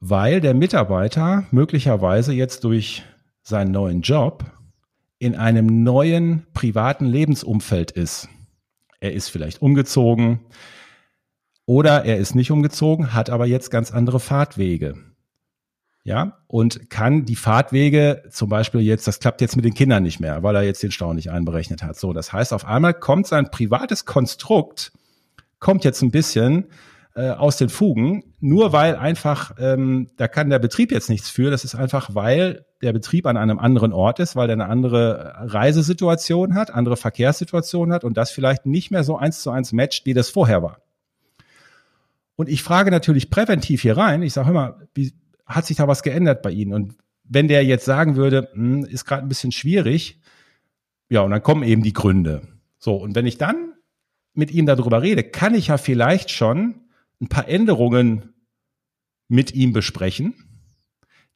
Weil der Mitarbeiter möglicherweise jetzt durch seinen neuen Job in einem neuen privaten Lebensumfeld ist. Er ist vielleicht umgezogen oder er ist nicht umgezogen, hat aber jetzt ganz andere Fahrtwege ja, und kann die Fahrtwege zum Beispiel jetzt, das klappt jetzt mit den Kindern nicht mehr, weil er jetzt den Stau nicht einberechnet hat. So, das heißt, auf einmal kommt sein privates Konstrukt, kommt jetzt ein bisschen äh, aus den Fugen, nur weil einfach, ähm, da kann der Betrieb jetzt nichts für. Das ist einfach, weil der Betrieb an einem anderen Ort ist, weil der eine andere Reisesituation hat, andere Verkehrssituation hat und das vielleicht nicht mehr so eins zu eins matcht, wie das vorher war. Und ich frage natürlich präventiv hier rein, ich sage immer, wie, hat sich da was geändert bei Ihnen? Und wenn der jetzt sagen würde, hm, ist gerade ein bisschen schwierig, ja, und dann kommen eben die Gründe. So, und wenn ich dann mit ihm darüber rede, kann ich ja vielleicht schon ein paar Änderungen mit ihm besprechen,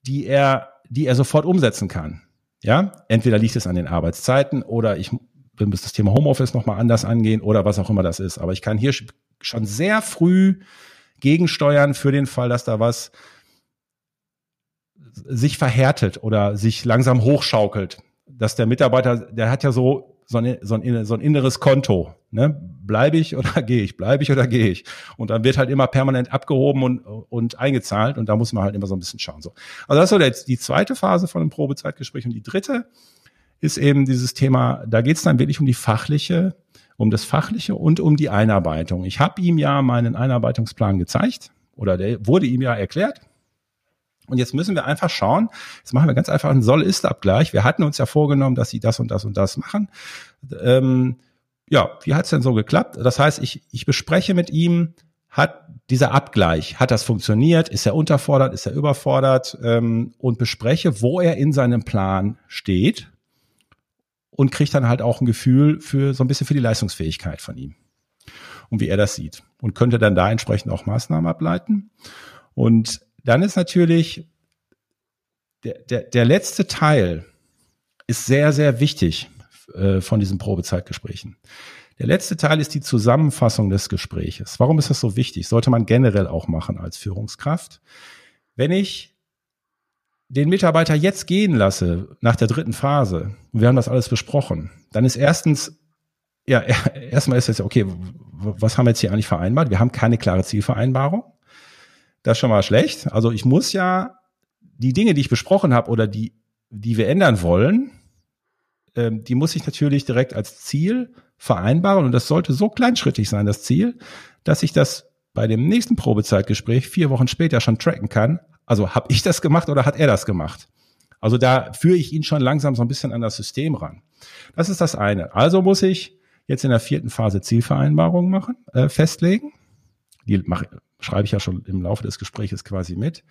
die er, die er sofort umsetzen kann. Ja, entweder liegt es an den Arbeitszeiten oder ich muss das Thema Homeoffice nochmal anders angehen oder was auch immer das ist. Aber ich kann hier schon sehr früh gegensteuern für den Fall, dass da was sich verhärtet oder sich langsam hochschaukelt, dass der Mitarbeiter, der hat ja so so ein, so ein, so ein inneres Konto. Ne? Bleibe ich oder gehe ich? Bleibe ich oder gehe ich? Und dann wird halt immer permanent abgehoben und, und eingezahlt und da muss man halt immer so ein bisschen schauen. So. Also das ist so die zweite Phase von einem Probezeitgespräch und die dritte ist eben dieses Thema, da geht es dann wirklich um die fachliche, um das Fachliche und um die Einarbeitung. Ich habe ihm ja meinen Einarbeitungsplan gezeigt oder der wurde ihm ja erklärt. Und jetzt müssen wir einfach schauen, jetzt machen wir ganz einfach einen Soll-Ist-Abgleich. Wir hatten uns ja vorgenommen, dass sie das und das und das machen. Ähm, ja, wie hat's denn so geklappt? Das heißt, ich, ich bespreche mit ihm, hat dieser Abgleich, hat das funktioniert? Ist er unterfordert? Ist er überfordert? Ähm, und bespreche, wo er in seinem Plan steht und kriege dann halt auch ein Gefühl für so ein bisschen für die Leistungsfähigkeit von ihm und wie er das sieht und könnte dann da entsprechend auch Maßnahmen ableiten. Und dann ist natürlich der, der, der letzte Teil ist sehr, sehr wichtig äh, von diesen Probezeitgesprächen. Der letzte Teil ist die Zusammenfassung des Gespräches. Warum ist das so wichtig? Sollte man generell auch machen als Führungskraft. Wenn ich den Mitarbeiter jetzt gehen lasse nach der dritten Phase, und wir haben das alles besprochen, dann ist erstens, ja, erstmal ist jetzt, okay, was haben wir jetzt hier eigentlich vereinbart? Wir haben keine klare Zielvereinbarung. Das ist schon mal schlecht. Also ich muss ja die Dinge, die ich besprochen habe oder die, die wir ändern wollen, ähm, die muss ich natürlich direkt als Ziel vereinbaren und das sollte so kleinschrittig sein, das Ziel, dass ich das bei dem nächsten Probezeitgespräch vier Wochen später schon tracken kann, also habe ich das gemacht oder hat er das gemacht? Also da führe ich ihn schon langsam so ein bisschen an das System ran. Das ist das eine. Also muss ich jetzt in der vierten Phase Zielvereinbarungen machen, äh, festlegen. Die mache, schreibe ich ja schon im Laufe des Gesprächs quasi mit.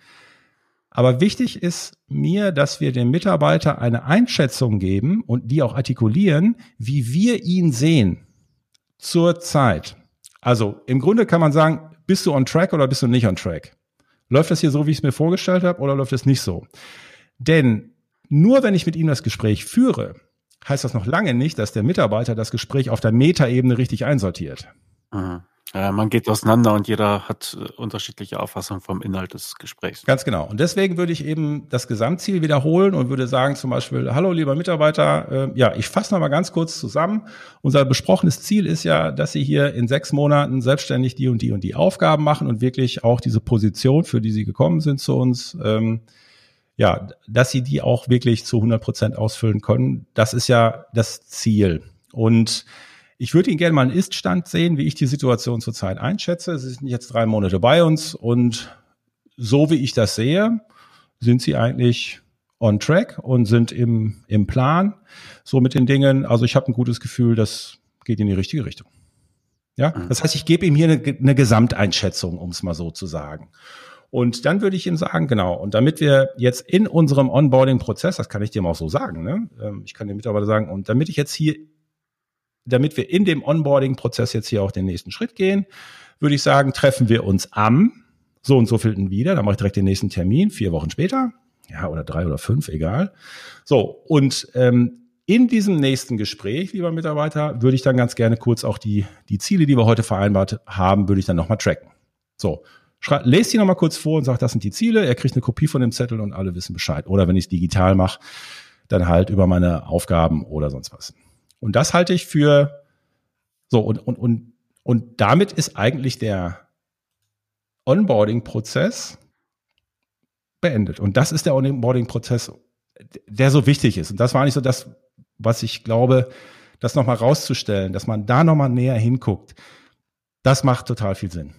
Aber wichtig ist mir, dass wir dem Mitarbeiter eine Einschätzung geben und die auch artikulieren, wie wir ihn sehen zur Zeit. Also im Grunde kann man sagen, bist du on track oder bist du nicht on track? Läuft das hier so, wie ich es mir vorgestellt habe, oder läuft es nicht so? Denn nur wenn ich mit ihm das Gespräch führe, heißt das noch lange nicht, dass der Mitarbeiter das Gespräch auf der Metaebene richtig einsortiert. Mhm. Ja, man geht auseinander und jeder hat äh, unterschiedliche Auffassungen vom Inhalt des Gesprächs. Ganz genau. Und deswegen würde ich eben das Gesamtziel wiederholen und würde sagen zum Beispiel, hallo lieber Mitarbeiter, äh, ja, ich fasse noch mal ganz kurz zusammen. Unser besprochenes Ziel ist ja, dass Sie hier in sechs Monaten selbstständig die und die und die Aufgaben machen und wirklich auch diese Position, für die Sie gekommen sind zu uns, ähm, ja, dass Sie die auch wirklich zu 100 Prozent ausfüllen können. Das ist ja das Ziel. Und ich würde Ihnen gerne mal einen Ist-Stand sehen, wie ich die Situation zurzeit einschätze. Sie sind jetzt drei Monate bei uns und so wie ich das sehe, sind Sie eigentlich on track und sind im, im Plan so mit den Dingen. Also ich habe ein gutes Gefühl, das geht in die richtige Richtung. Ja, mhm. das heißt, ich gebe ihm hier eine, eine Gesamteinschätzung, um es mal so zu sagen. Und dann würde ich ihm sagen, genau, und damit wir jetzt in unserem Onboarding-Prozess, das kann ich mal auch so sagen, ne? Ähm, ich kann dem Mitarbeiter sagen, und damit ich jetzt hier damit wir in dem Onboarding-Prozess jetzt hier auch den nächsten Schritt gehen, würde ich sagen, treffen wir uns am so und so vielten wieder. Dann mache ich direkt den nächsten Termin, vier Wochen später. Ja, oder drei oder fünf, egal. So, und ähm, in diesem nächsten Gespräch, lieber Mitarbeiter, würde ich dann ganz gerne kurz auch die, die Ziele, die wir heute vereinbart haben, würde ich dann nochmal tracken. So, lest die nochmal kurz vor und sagt, das sind die Ziele. Er kriegt eine Kopie von dem Zettel und alle wissen Bescheid. Oder wenn ich es digital mache, dann halt über meine Aufgaben oder sonst was. Und das halte ich für so und, und, und, und damit ist eigentlich der Onboarding-Prozess beendet. Und das ist der Onboarding-Prozess, der so wichtig ist. Und das war nicht so das, was ich glaube, das nochmal rauszustellen, dass man da nochmal näher hinguckt. Das macht total viel Sinn.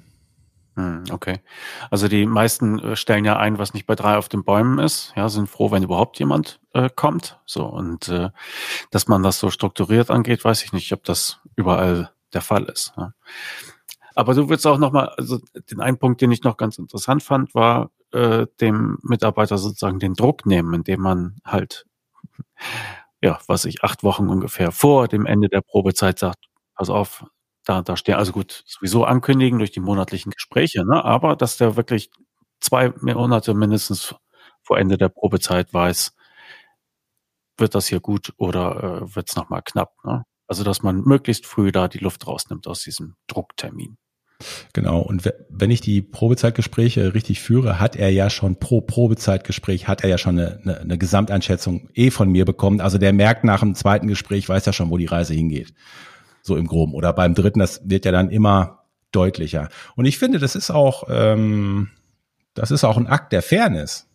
Hm, okay. Also die meisten äh, stellen ja ein, was nicht bei drei auf den Bäumen ist. Ja, sind froh, wenn überhaupt jemand äh, kommt. So und äh, dass man das so strukturiert angeht, weiß ich nicht, ob das überall der Fall ist. Ja. Aber du willst auch noch mal, also den einen Punkt, den ich noch ganz interessant fand, war äh, dem Mitarbeiter sozusagen den Druck nehmen, indem man halt ja, was ich acht Wochen ungefähr vor dem Ende der Probezeit sagt, pass auf, da, da stehen, also gut, sowieso ankündigen durch die monatlichen Gespräche, ne? aber dass der wirklich zwei Monate mindestens vor Ende der Probezeit weiß, wird das hier gut oder äh, wird es nochmal knapp. Ne? Also dass man möglichst früh da die Luft rausnimmt aus diesem Drucktermin. Genau. Und wenn ich die Probezeitgespräche richtig führe, hat er ja schon pro Probezeitgespräch, hat er ja schon eine, eine, eine Gesamteinschätzung eh von mir bekommen. Also der merkt nach dem zweiten Gespräch, weiß ja schon, wo die Reise hingeht so im Groben. Oder beim dritten, das wird ja dann immer deutlicher. Und ich finde, das ist auch, ähm, das ist auch ein Akt der Fairness.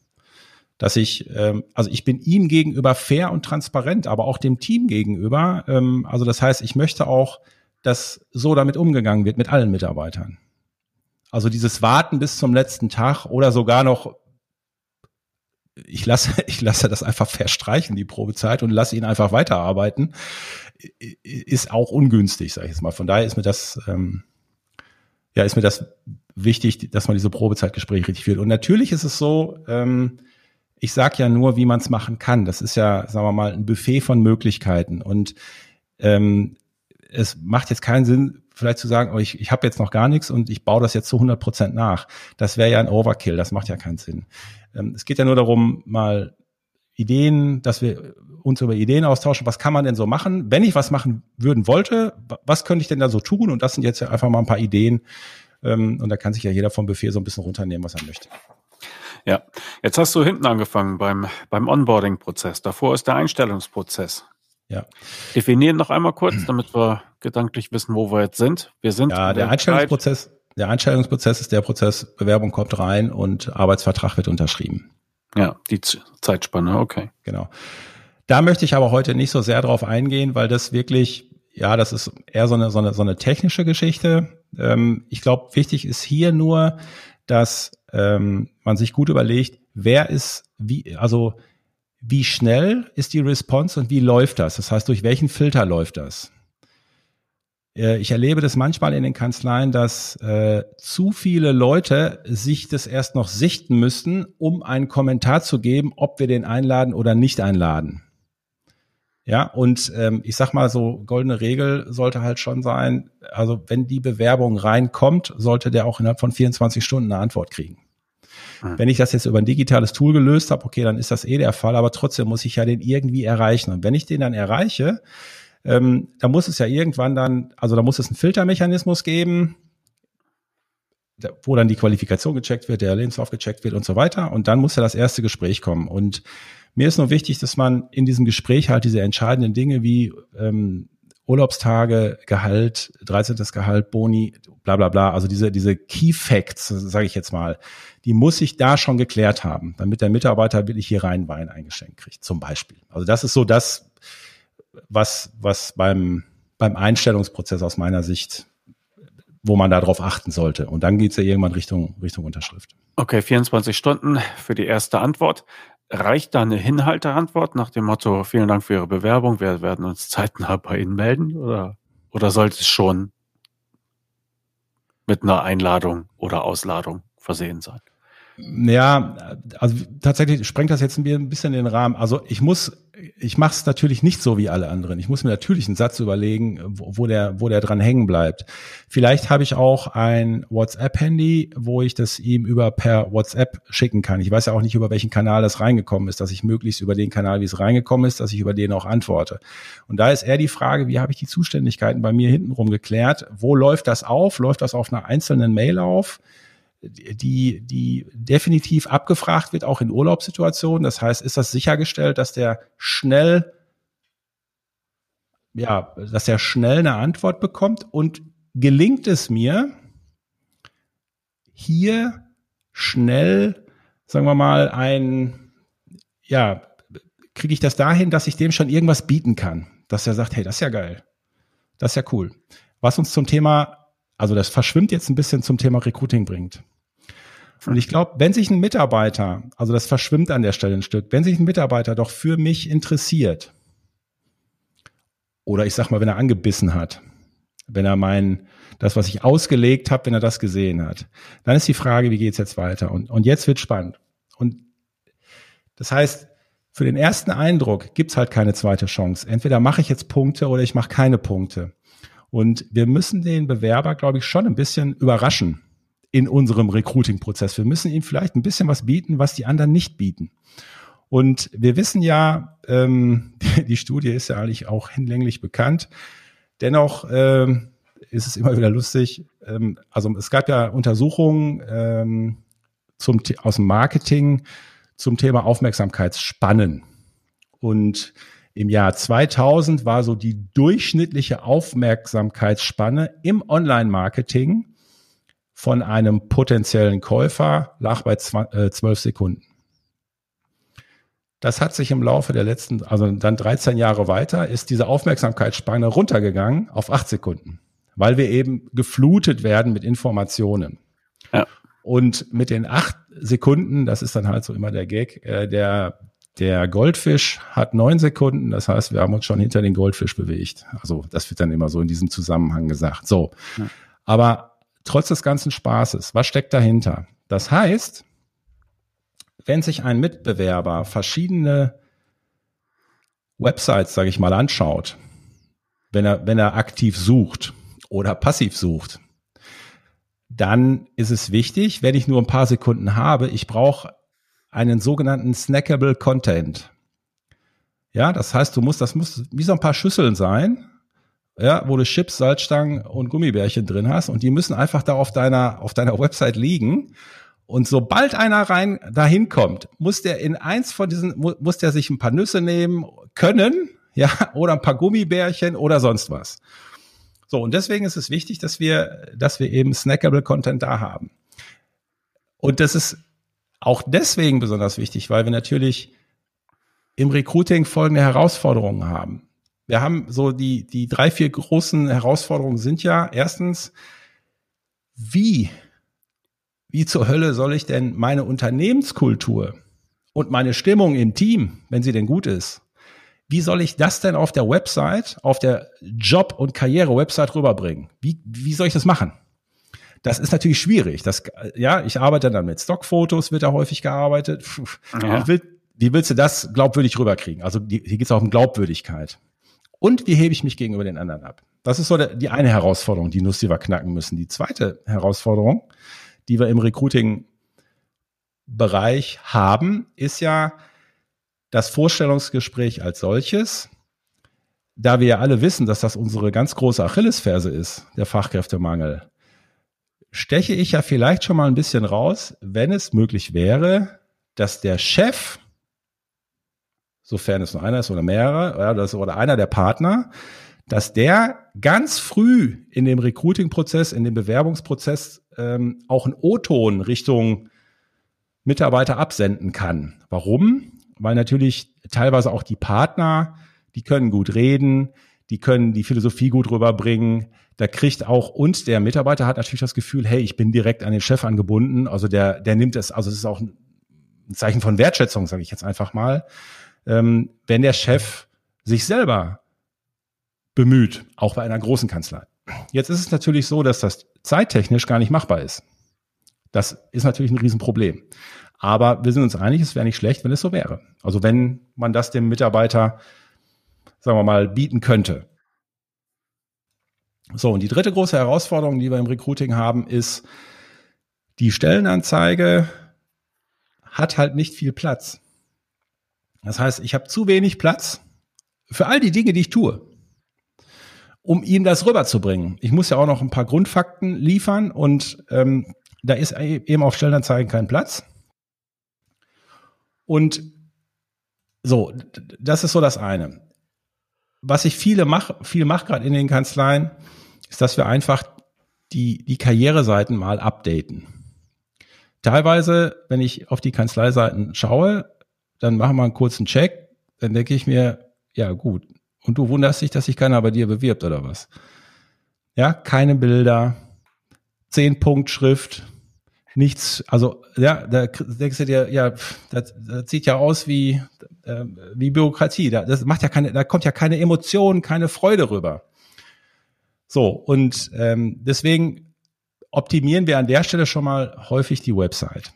Dass ich, ähm, also ich bin ihm gegenüber fair und transparent, aber auch dem Team gegenüber. Ähm, also das heißt, ich möchte auch, dass so damit umgegangen wird mit allen Mitarbeitern. Also dieses Warten bis zum letzten Tag oder sogar noch ich lasse, ich lasse das einfach verstreichen, die Probezeit, und lasse ihn einfach weiterarbeiten, ist auch ungünstig, sage ich jetzt mal. Von daher ist mir das, ähm, ja, ist mir das wichtig, dass man diese Probezeitgespräche richtig führt. Und natürlich ist es so, ähm, ich sage ja nur, wie man es machen kann. Das ist ja, sagen wir mal, ein Buffet von Möglichkeiten. Und ähm, es macht jetzt keinen Sinn, vielleicht zu sagen, oh, ich, ich habe jetzt noch gar nichts und ich baue das jetzt zu 100 Prozent nach. Das wäre ja ein Overkill, das macht ja keinen Sinn. Ähm, es geht ja nur darum, mal Ideen, dass wir uns über Ideen austauschen. Was kann man denn so machen? Wenn ich was machen würden wollte, was könnte ich denn da so tun? Und das sind jetzt einfach mal ein paar Ideen. Ähm, und da kann sich ja jeder vom Buffet so ein bisschen runternehmen, was er möchte. Ja, jetzt hast du hinten angefangen beim, beim Onboarding-Prozess. Davor ist der Einstellungsprozess. Ja. Definieren noch einmal kurz, damit wir gedanklich wissen, wo wir jetzt sind. Wir sind. Ja, der Einstellungsprozess, der Einstellungsprozess ist der Prozess, Bewerbung kommt rein und Arbeitsvertrag wird unterschrieben. Ja, die Zeitspanne, okay. Genau. Da möchte ich aber heute nicht so sehr drauf eingehen, weil das wirklich, ja, das ist eher so eine, so eine, so eine technische Geschichte. Ähm, ich glaube, wichtig ist hier nur, dass ähm, man sich gut überlegt, wer ist wie, also wie schnell ist die Response und wie läuft das? Das heißt, durch welchen Filter läuft das? Äh, ich erlebe das manchmal in den Kanzleien, dass äh, zu viele Leute sich das erst noch sichten müssten, um einen Kommentar zu geben, ob wir den einladen oder nicht einladen. Ja, und ähm, ich sag mal so, goldene Regel sollte halt schon sein, also wenn die Bewerbung reinkommt, sollte der auch innerhalb von 24 Stunden eine Antwort kriegen. Mhm. Wenn ich das jetzt über ein digitales Tool gelöst habe, okay, dann ist das eh der Fall, aber trotzdem muss ich ja den irgendwie erreichen. Und wenn ich den dann erreiche, ähm, da muss es ja irgendwann dann, also da muss es einen Filtermechanismus geben, wo dann die Qualifikation gecheckt wird, der Lebenslauf gecheckt wird und so weiter. Und dann muss ja das erste Gespräch kommen. Und mir ist nur wichtig, dass man in diesem Gespräch halt diese entscheidenden Dinge wie ähm, Urlaubstage, Gehalt, 13. Gehalt, Boni, bla bla bla, also diese, diese Key Facts, sage ich jetzt mal, die muss ich da schon geklärt haben, damit der Mitarbeiter wirklich hier rein Wein eingeschenkt kriegt, zum Beispiel. Also das ist so das, was, was beim, beim Einstellungsprozess aus meiner Sicht, wo man darauf achten sollte. Und dann geht's ja irgendwann Richtung, Richtung Unterschrift. Okay, 24 Stunden für die erste Antwort. Reicht da eine Hinhalteantwort nach dem Motto, vielen Dank für Ihre Bewerbung, wir werden uns zeitnah bei Ihnen melden? Oder, oder sollte es schon mit einer Einladung oder Ausladung versehen sein? Ja, also tatsächlich sprengt das jetzt ein bisschen den Rahmen. Also ich muss, ich mache es natürlich nicht so wie alle anderen. Ich muss mir natürlich einen Satz überlegen, wo, wo der, wo der dran hängen bleibt. Vielleicht habe ich auch ein WhatsApp-Handy, wo ich das ihm über per WhatsApp schicken kann. Ich weiß ja auch nicht, über welchen Kanal das reingekommen ist, dass ich möglichst über den Kanal, wie es reingekommen ist, dass ich über den auch antworte. Und da ist eher die Frage, wie habe ich die Zuständigkeiten bei mir hintenrum geklärt? Wo läuft das auf? Läuft das auf einer einzelnen Mail auf? Die, die definitiv abgefragt wird, auch in Urlaubssituationen. Das heißt, ist das sichergestellt, dass der schnell, ja, dass er schnell eine Antwort bekommt und gelingt es mir, hier schnell, sagen wir mal, ein, ja, kriege ich das dahin, dass ich dem schon irgendwas bieten kann, dass er sagt, hey, das ist ja geil, das ist ja cool. Was uns zum Thema, also das verschwimmt jetzt ein bisschen zum Thema Recruiting bringt. Und ich glaube, wenn sich ein Mitarbeiter, also das verschwimmt an der Stelle ein Stück, wenn sich ein Mitarbeiter doch für mich interessiert, oder ich sag mal, wenn er angebissen hat, wenn er mein, das, was ich ausgelegt habe, wenn er das gesehen hat, dann ist die Frage, wie geht's jetzt weiter? Und, und jetzt wird spannend. Und das heißt, für den ersten Eindruck gibt's halt keine zweite Chance. Entweder mache ich jetzt Punkte oder ich mache keine Punkte. Und wir müssen den Bewerber, glaube ich, schon ein bisschen überraschen in unserem Recruiting-Prozess. Wir müssen ihm vielleicht ein bisschen was bieten, was die anderen nicht bieten. Und wir wissen ja, ähm, die, die Studie ist ja eigentlich auch hinlänglich bekannt. Dennoch ähm, ist es immer wieder lustig. Ähm, also es gab ja Untersuchungen ähm, zum, aus dem Marketing zum Thema Aufmerksamkeitsspannen. Und im Jahr 2000 war so die durchschnittliche Aufmerksamkeitsspanne im Online-Marketing von einem potenziellen Käufer lag bei äh, zwölf Sekunden. Das hat sich im Laufe der letzten, also dann 13 Jahre weiter, ist diese Aufmerksamkeitsspanne runtergegangen auf acht Sekunden, weil wir eben geflutet werden mit Informationen. Ja. Und mit den acht Sekunden, das ist dann halt so immer der Gag, äh, der, der Goldfisch hat neun Sekunden, das heißt, wir haben uns schon hinter den Goldfisch bewegt. Also das wird dann immer so in diesem Zusammenhang gesagt. So. Ja. Aber trotz des ganzen Spaßes, was steckt dahinter? Das heißt, wenn sich ein Mitbewerber verschiedene Websites, sage ich mal, anschaut, wenn er, wenn er aktiv sucht oder passiv sucht, dann ist es wichtig, wenn ich nur ein paar Sekunden habe, ich brauche einen sogenannten snackable Content. Ja, das heißt, du musst, das muss wie so ein paar Schüsseln sein, ja, wo du Chips, Salzstangen und Gummibärchen drin hast und die müssen einfach da auf deiner, auf deiner Website liegen. Und sobald einer rein dahin kommt, muss der in eins von diesen, muss der sich ein paar Nüsse nehmen können, ja, oder ein paar Gummibärchen oder sonst was. So, und deswegen ist es wichtig, dass wir, dass wir eben snackable Content da haben. Und das ist auch deswegen besonders wichtig, weil wir natürlich im Recruiting folgende Herausforderungen haben wir haben so die, die drei, vier großen Herausforderungen sind ja erstens, wie, wie zur Hölle soll ich denn meine Unternehmenskultur und meine Stimmung im Team, wenn sie denn gut ist, wie soll ich das denn auf der Website, auf der Job- und Karriere-Website rüberbringen? Wie, wie soll ich das machen? Das ist natürlich schwierig. Das, ja, ich arbeite dann mit Stockfotos, wird da häufig gearbeitet. Ja. Wie, will, wie willst du das glaubwürdig rüberkriegen? Also die, hier geht es auch um Glaubwürdigkeit. Und wie hebe ich mich gegenüber den anderen ab? Das ist so die eine Herausforderung, die Nuss, die wir knacken müssen. Die zweite Herausforderung, die wir im Recruiting-Bereich haben, ist ja das Vorstellungsgespräch als solches. Da wir ja alle wissen, dass das unsere ganz große Achillesferse ist, der Fachkräftemangel, steche ich ja vielleicht schon mal ein bisschen raus, wenn es möglich wäre, dass der Chef sofern es nur einer ist oder mehrere, oder einer der Partner, dass der ganz früh in dem Recruiting-Prozess, in dem Bewerbungsprozess ähm, auch einen O-Ton Richtung Mitarbeiter absenden kann. Warum? Weil natürlich teilweise auch die Partner, die können gut reden, die können die Philosophie gut rüberbringen. Da kriegt auch und der Mitarbeiter hat natürlich das Gefühl, hey, ich bin direkt an den Chef angebunden. Also der, der nimmt es, also es ist auch ein Zeichen von Wertschätzung, sage ich jetzt einfach mal ähm, wenn der Chef sich selber bemüht, auch bei einer großen Kanzlei. Jetzt ist es natürlich so, dass das zeittechnisch gar nicht machbar ist. Das ist natürlich ein Riesenproblem. Aber wir sind uns einig, es wäre nicht schlecht, wenn es so wäre. Also wenn man das dem Mitarbeiter, sagen wir mal, bieten könnte. So, und die dritte große Herausforderung, die wir im Recruiting haben, ist, die Stellenanzeige hat halt nicht viel Platz. Das heißt, ich habe zu wenig Platz für all die Dinge, die ich tue, um ihm das rüberzubringen. Ich muss ja auch noch ein paar Grundfakten liefern und ähm, da ist e-, eben auf Stellenanzeigen kein Platz. Und so, das ist so das eine. Was ich viele mache, viel mache gerade in den Kanzleien, ist, dass wir einfach die, die Karriereseiten mal updaten. Teilweise, wenn ich auf die Kanzleiseiten schaue, dann machen wir einen kurzen Check, dann denke ich mir, ja gut. Und du wunderst dich, dass sich keiner bei dir bewirbt oder was? Ja, keine Bilder, zehn Punkt Schrift, nichts, also ja, da denkst du dir, ja, das, das sieht ja aus wie, äh, wie Bürokratie. Da, das macht ja keine, da kommt ja keine Emotion, keine Freude rüber. So, und ähm, deswegen optimieren wir an der Stelle schon mal häufig die Website.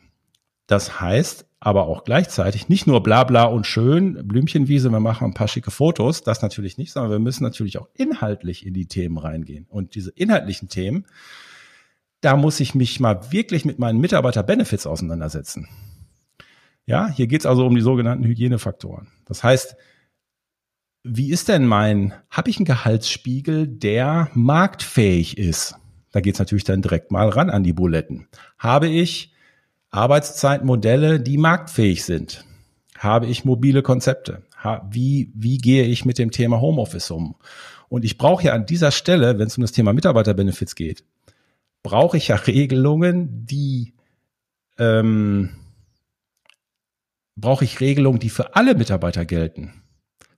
Das heißt, aber auch gleichzeitig nicht nur bla bla und schön, Blümchenwiese, wir machen ein paar schicke Fotos, das natürlich nicht, sondern wir müssen natürlich auch inhaltlich in die Themen reingehen. Und diese inhaltlichen Themen, da muss ich mich mal wirklich mit meinen Mitarbeiter-Benefits auseinandersetzen. Ja, hier geht's also um die sogenannten Hygienefaktoren. Das heißt, wie ist denn mein, habe ich einen Gehaltsspiegel, der marktfähig ist? Da geht's natürlich dann direkt mal ran an die Buletten. Habe ich Arbeitszeitmodelle, die marktfähig sind. Habe ich mobile Konzepte? Wie, wie gehe ich mit dem Thema Homeoffice um? Und ich brauche ja an dieser Stelle, wenn es um das Thema Mitarbeiterbenefits geht, brauche ich ja Regelungen, die ähm, brauche ich Regelungen, die für alle Mitarbeiter gelten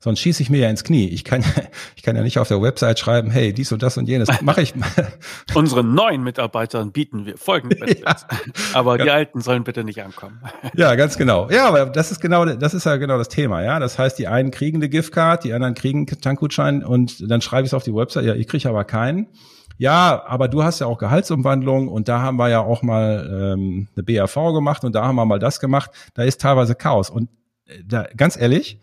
sonst schieße ich mir ja ins Knie. Ich kann, ich kann ja nicht auf der Website schreiben, hey, dies und das und jenes mache ich. Unseren neuen Mitarbeitern bieten wir folgende Benefits. Ja, aber die alten sollen bitte nicht ankommen. Ja, ganz genau. Ja, aber das ist genau, das ist ja genau das Thema, ja. Das heißt, die einen kriegen eine Giftcard, die anderen kriegen einen Tankgutschein und dann schreibe ich es auf die Website, ja, ich kriege aber keinen. Ja, aber du hast ja auch Gehaltsumwandlung und da haben wir ja auch mal ähm, eine BAV gemacht und da haben wir mal das gemacht. Da ist teilweise Chaos. Und äh, da, ganz ehrlich,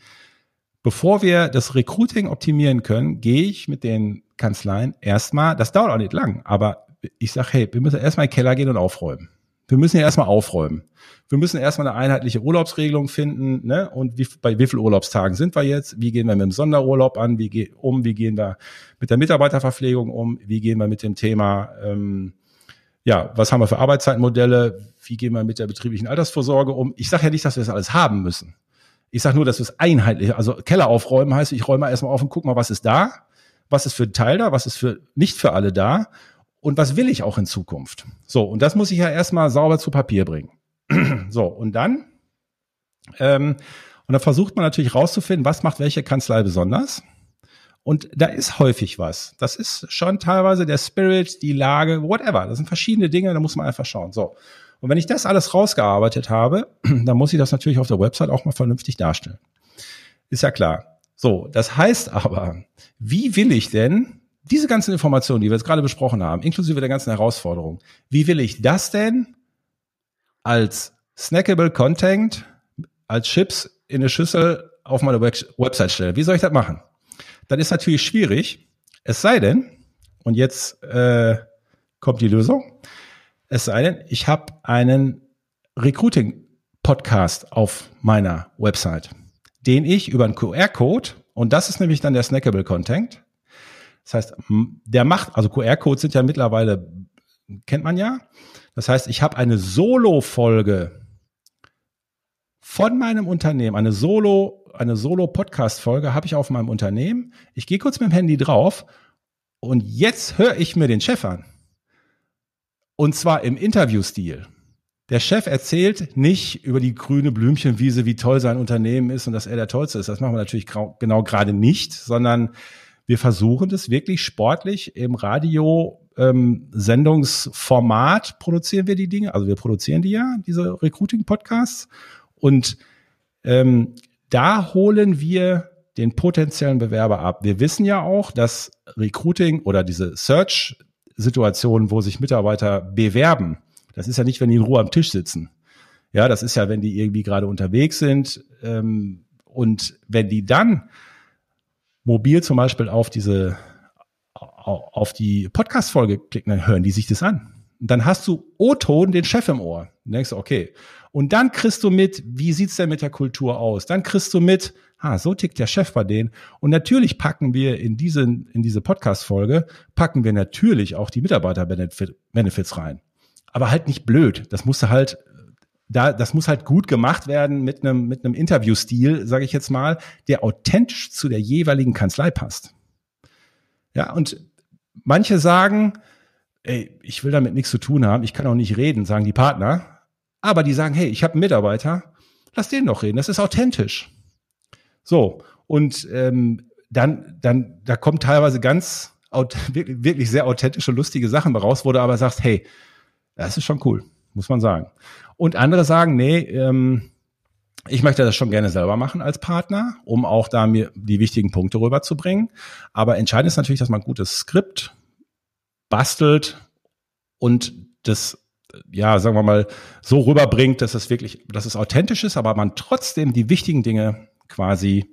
bevor wir das Recruiting optimieren können, gehe ich mit den Kanzleien erstmal, das dauert auch nicht lang, aber ich sage, hey, wir müssen erstmal in den Keller gehen und aufräumen. Wir müssen ja erstmal aufräumen. Wir müssen erstmal eine einheitliche Urlaubsregelung finden, ne? Und wie, bei wie viel Urlaubstagen sind wir jetzt? Wie gehen wir mit dem Sonderurlaub an? Wie ge um? Wie gehen wir mit der Mitarbeiterverpflegung um? Wie gehen wir mit dem Thema, ähm, ja, was haben wir für Arbeitszeitmodelle? Wie gehen wir mit der betrieblichen Altersvorsorge um? Ich sage ja nicht, dass wir das alles haben müssen. Ich sage nur, dass es einheitlich, also Keller aufräumen heißt, ich räume erstmal auf und guck mal, was ist da, was ist für ein Teil da, was ist für nicht für alle da und was will ich auch in Zukunft. So, und das muss ich ja erstmal sauber zu Papier bringen. so, und dann, ähm, und dann versucht man natürlich rauszufinden, was macht welche Kanzlei besonders Und da ist häufig was. Das ist schon teilweise der Spirit, die Lage, whatever. Das sind verschiedene Dinge, da muss man einfach schauen. So. Und wenn ich das alles rausgearbeitet habe, dann muss ich das natürlich auf der Website auch mal vernünftig darstellen. Ist ja klar. So, das heißt aber, wie will ich denn diese ganzen Informationen, die wir jetzt gerade besprochen haben, inklusive der ganzen Herausforderungen, wie will ich das denn als snackable Content, als Chips in eine Schüssel auf meine Website stellen? Wie soll ich das machen? Dann ist natürlich schwierig, es sei denn, und jetzt äh, kommt die Lösung, es sei denn, ich habe einen Recruiting-Podcast auf meiner Website, den ich über einen QR-Code, und das ist nämlich dann der snackable Content, das heißt, der macht, also QR-Codes sind ja mittlerweile, kennt man ja. Das heißt, ich habe eine Solo-Folge von meinem Unternehmen, eine Solo, eine Solo-Podcast-Folge habe ich auf meinem Unternehmen. Ich gehe kurz mit dem Handy drauf und jetzt höre ich mir den Chef an. Und zwar im Interviewstil. Der Chef erzählt nicht über die grüne Blümchenwiese, wie toll sein Unternehmen ist und dass er der Tollste ist. Das machen wir natürlich genau gerade nicht, sondern wir versuchen das wirklich sportlich im Radio ähm, Sendungsformat produzieren wir die Dinge. Also wir produzieren die ja, diese Recruiting-Podcasts. Und ähm, da holen wir den potenziellen Bewerber ab. Wir wissen ja auch, dass Recruiting oder diese Search-Situationen, wo sich Mitarbeiter bewerben, das ist ja nicht, wenn die in Ruhe am Tisch sitzen. Ja, das ist ja, wenn die irgendwie gerade unterwegs sind. Ähm, und wenn die dann mobil zum Beispiel auf diese, auf die Podcast-Folge klicken, dann hören die sich das an. Und dann hast du O-Ton den Chef im Ohr. Dann denkst okay. Und dann kriegst du mit, wie sieht's denn mit der Kultur aus? Dann kriegst du mit, ah, so tickt der Chef bei denen. Und natürlich packen wir in diese, in diese Podcast-Folge, packen wir natürlich auch die Mitarbeiter-Benefits rein. Aber halt nicht blöd. Das musst halt da, das muss halt gut gemacht werden mit einem, mit einem Interviewstil, sage ich jetzt mal, der authentisch zu der jeweiligen Kanzlei passt. Ja, und manche sagen, ey, ich will damit nichts zu tun haben, ich kann auch nicht reden, sagen die Partner. Aber die sagen, hey, ich habe einen Mitarbeiter, lass den doch reden, das ist authentisch. So, und ähm, dann, dann, da kommt teilweise ganz wirklich, wirklich sehr authentische, lustige Sachen raus, wo du aber sagst, hey, das ist schon cool, muss man sagen. Und andere sagen, nee, ähm, ich möchte das schon gerne selber machen als Partner, um auch da mir die wichtigen Punkte rüberzubringen. Aber entscheidend ist natürlich, dass man ein gutes Skript bastelt und das, ja, sagen wir mal, so rüberbringt, dass es wirklich, dass es authentisch ist, aber man trotzdem die wichtigen Dinge quasi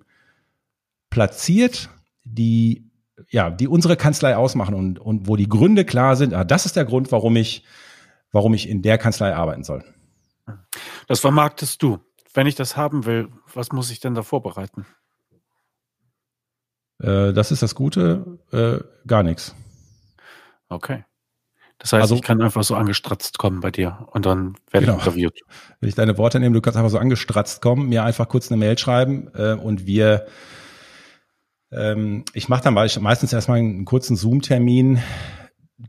platziert, die, ja, die unsere Kanzlei ausmachen und, und wo die Gründe klar sind. Ah, das ist der Grund, warum ich, warum ich in der Kanzlei arbeiten soll. Das vermarktest du. Wenn ich das haben will, was muss ich denn da vorbereiten? Äh, das ist das Gute, äh, gar nichts. Okay. Das heißt, also, ich kann einfach so angestratzt kommen bei dir und dann werde genau. ich interviewt. Wenn ich deine Worte nehme, du kannst einfach so angestratzt kommen, mir einfach kurz eine Mail schreiben äh, und wir ähm, ich mache dann meistens erstmal einen kurzen Zoom-Termin,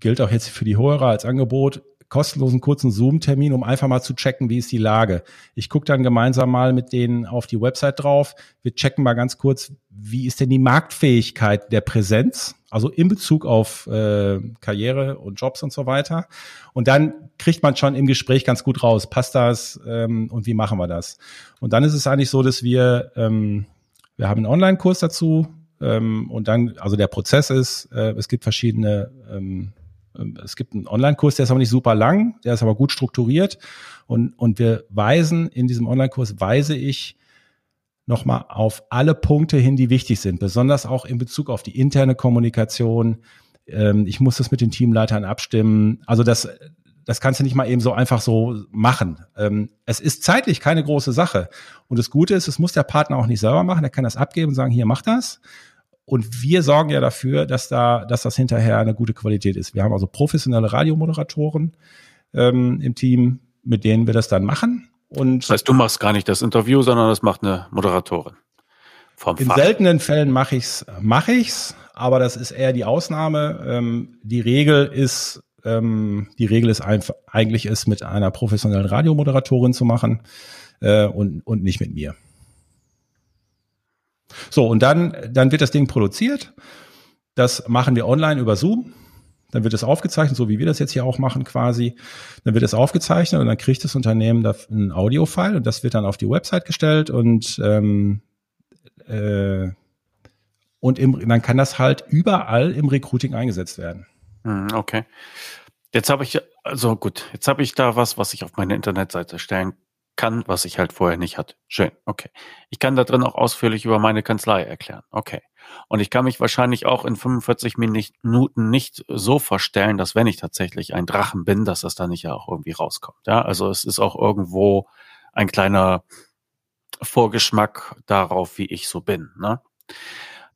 gilt auch jetzt für die Hörer als Angebot kostenlosen kurzen Zoom-Termin, um einfach mal zu checken, wie ist die Lage. Ich gucke dann gemeinsam mal mit denen auf die Website drauf. Wir checken mal ganz kurz, wie ist denn die Marktfähigkeit der Präsenz, also in Bezug auf äh, Karriere und Jobs und so weiter. Und dann kriegt man schon im Gespräch ganz gut raus, passt das ähm, und wie machen wir das? Und dann ist es eigentlich so, dass wir, ähm, wir haben einen Online-Kurs dazu ähm, und dann, also der Prozess ist, äh, es gibt verschiedene ähm, ähm, es gibt einen Online-Kurs, der ist aber nicht super lang, der ist aber gut strukturiert. Und, und wir weisen, in diesem Online-Kurs weise ich nochmal auf alle Punkte hin, die wichtig sind, besonders auch in Bezug auf die interne Kommunikation. Ähm, ich muss das mit den Teamleitern abstimmen. Also das, das kannst du nicht mal eben so einfach so machen. Ähm, es ist zeitlich keine große Sache. Und das Gute ist, es muss der Partner auch nicht selber machen. Er kann das abgeben und sagen, hier, mach das. Und wir sorgen ja dafür, dass da, dass das hinterher eine gute Qualität ist. Wir haben also professionelle Radiomoderatoren ähm, im Team, mit denen wir das dann machen. Und das heißt, du machst gar nicht das Interview, sondern das macht eine Moderatorin. Vom in Fach. seltenen Fällen mache ich's, mache ich's, aber das ist eher die Ausnahme. Ähm, die Regel ist, ähm, die Regel ist einfach, eigentlich ist mit einer professionellen Radiomoderatorin zu machen äh, und und nicht mit mir. So, und dann, dann wird das Ding produziert. Das machen wir online über Zoom. Dann wird es aufgezeichnet, so wie wir das jetzt hier auch machen quasi. Dann wird es aufgezeichnet und dann kriegt das Unternehmen da ein Audio-File und das wird dann auf die Website gestellt und ähm, äh, und im, dann kann das halt überall im Recruiting eingesetzt werden. Hm, okay. Jetzt habe ich, also gut, jetzt habe ich da was, was ich auf meine Internetseite stellen kann, was ich halt vorher nicht hatte. Schön, okay. Ich kann da drin auch ausführlich über meine Kanzlei erklären. Okay. Und ich kann mich wahrscheinlich auch in 45 Minuten nicht so verstellen, dass wenn ich tatsächlich ein Drachen bin, dass das da nicht ja auch irgendwie rauskommt. Ja, also es ist auch irgendwo ein kleiner Vorgeschmack darauf, wie ich so bin. Ne?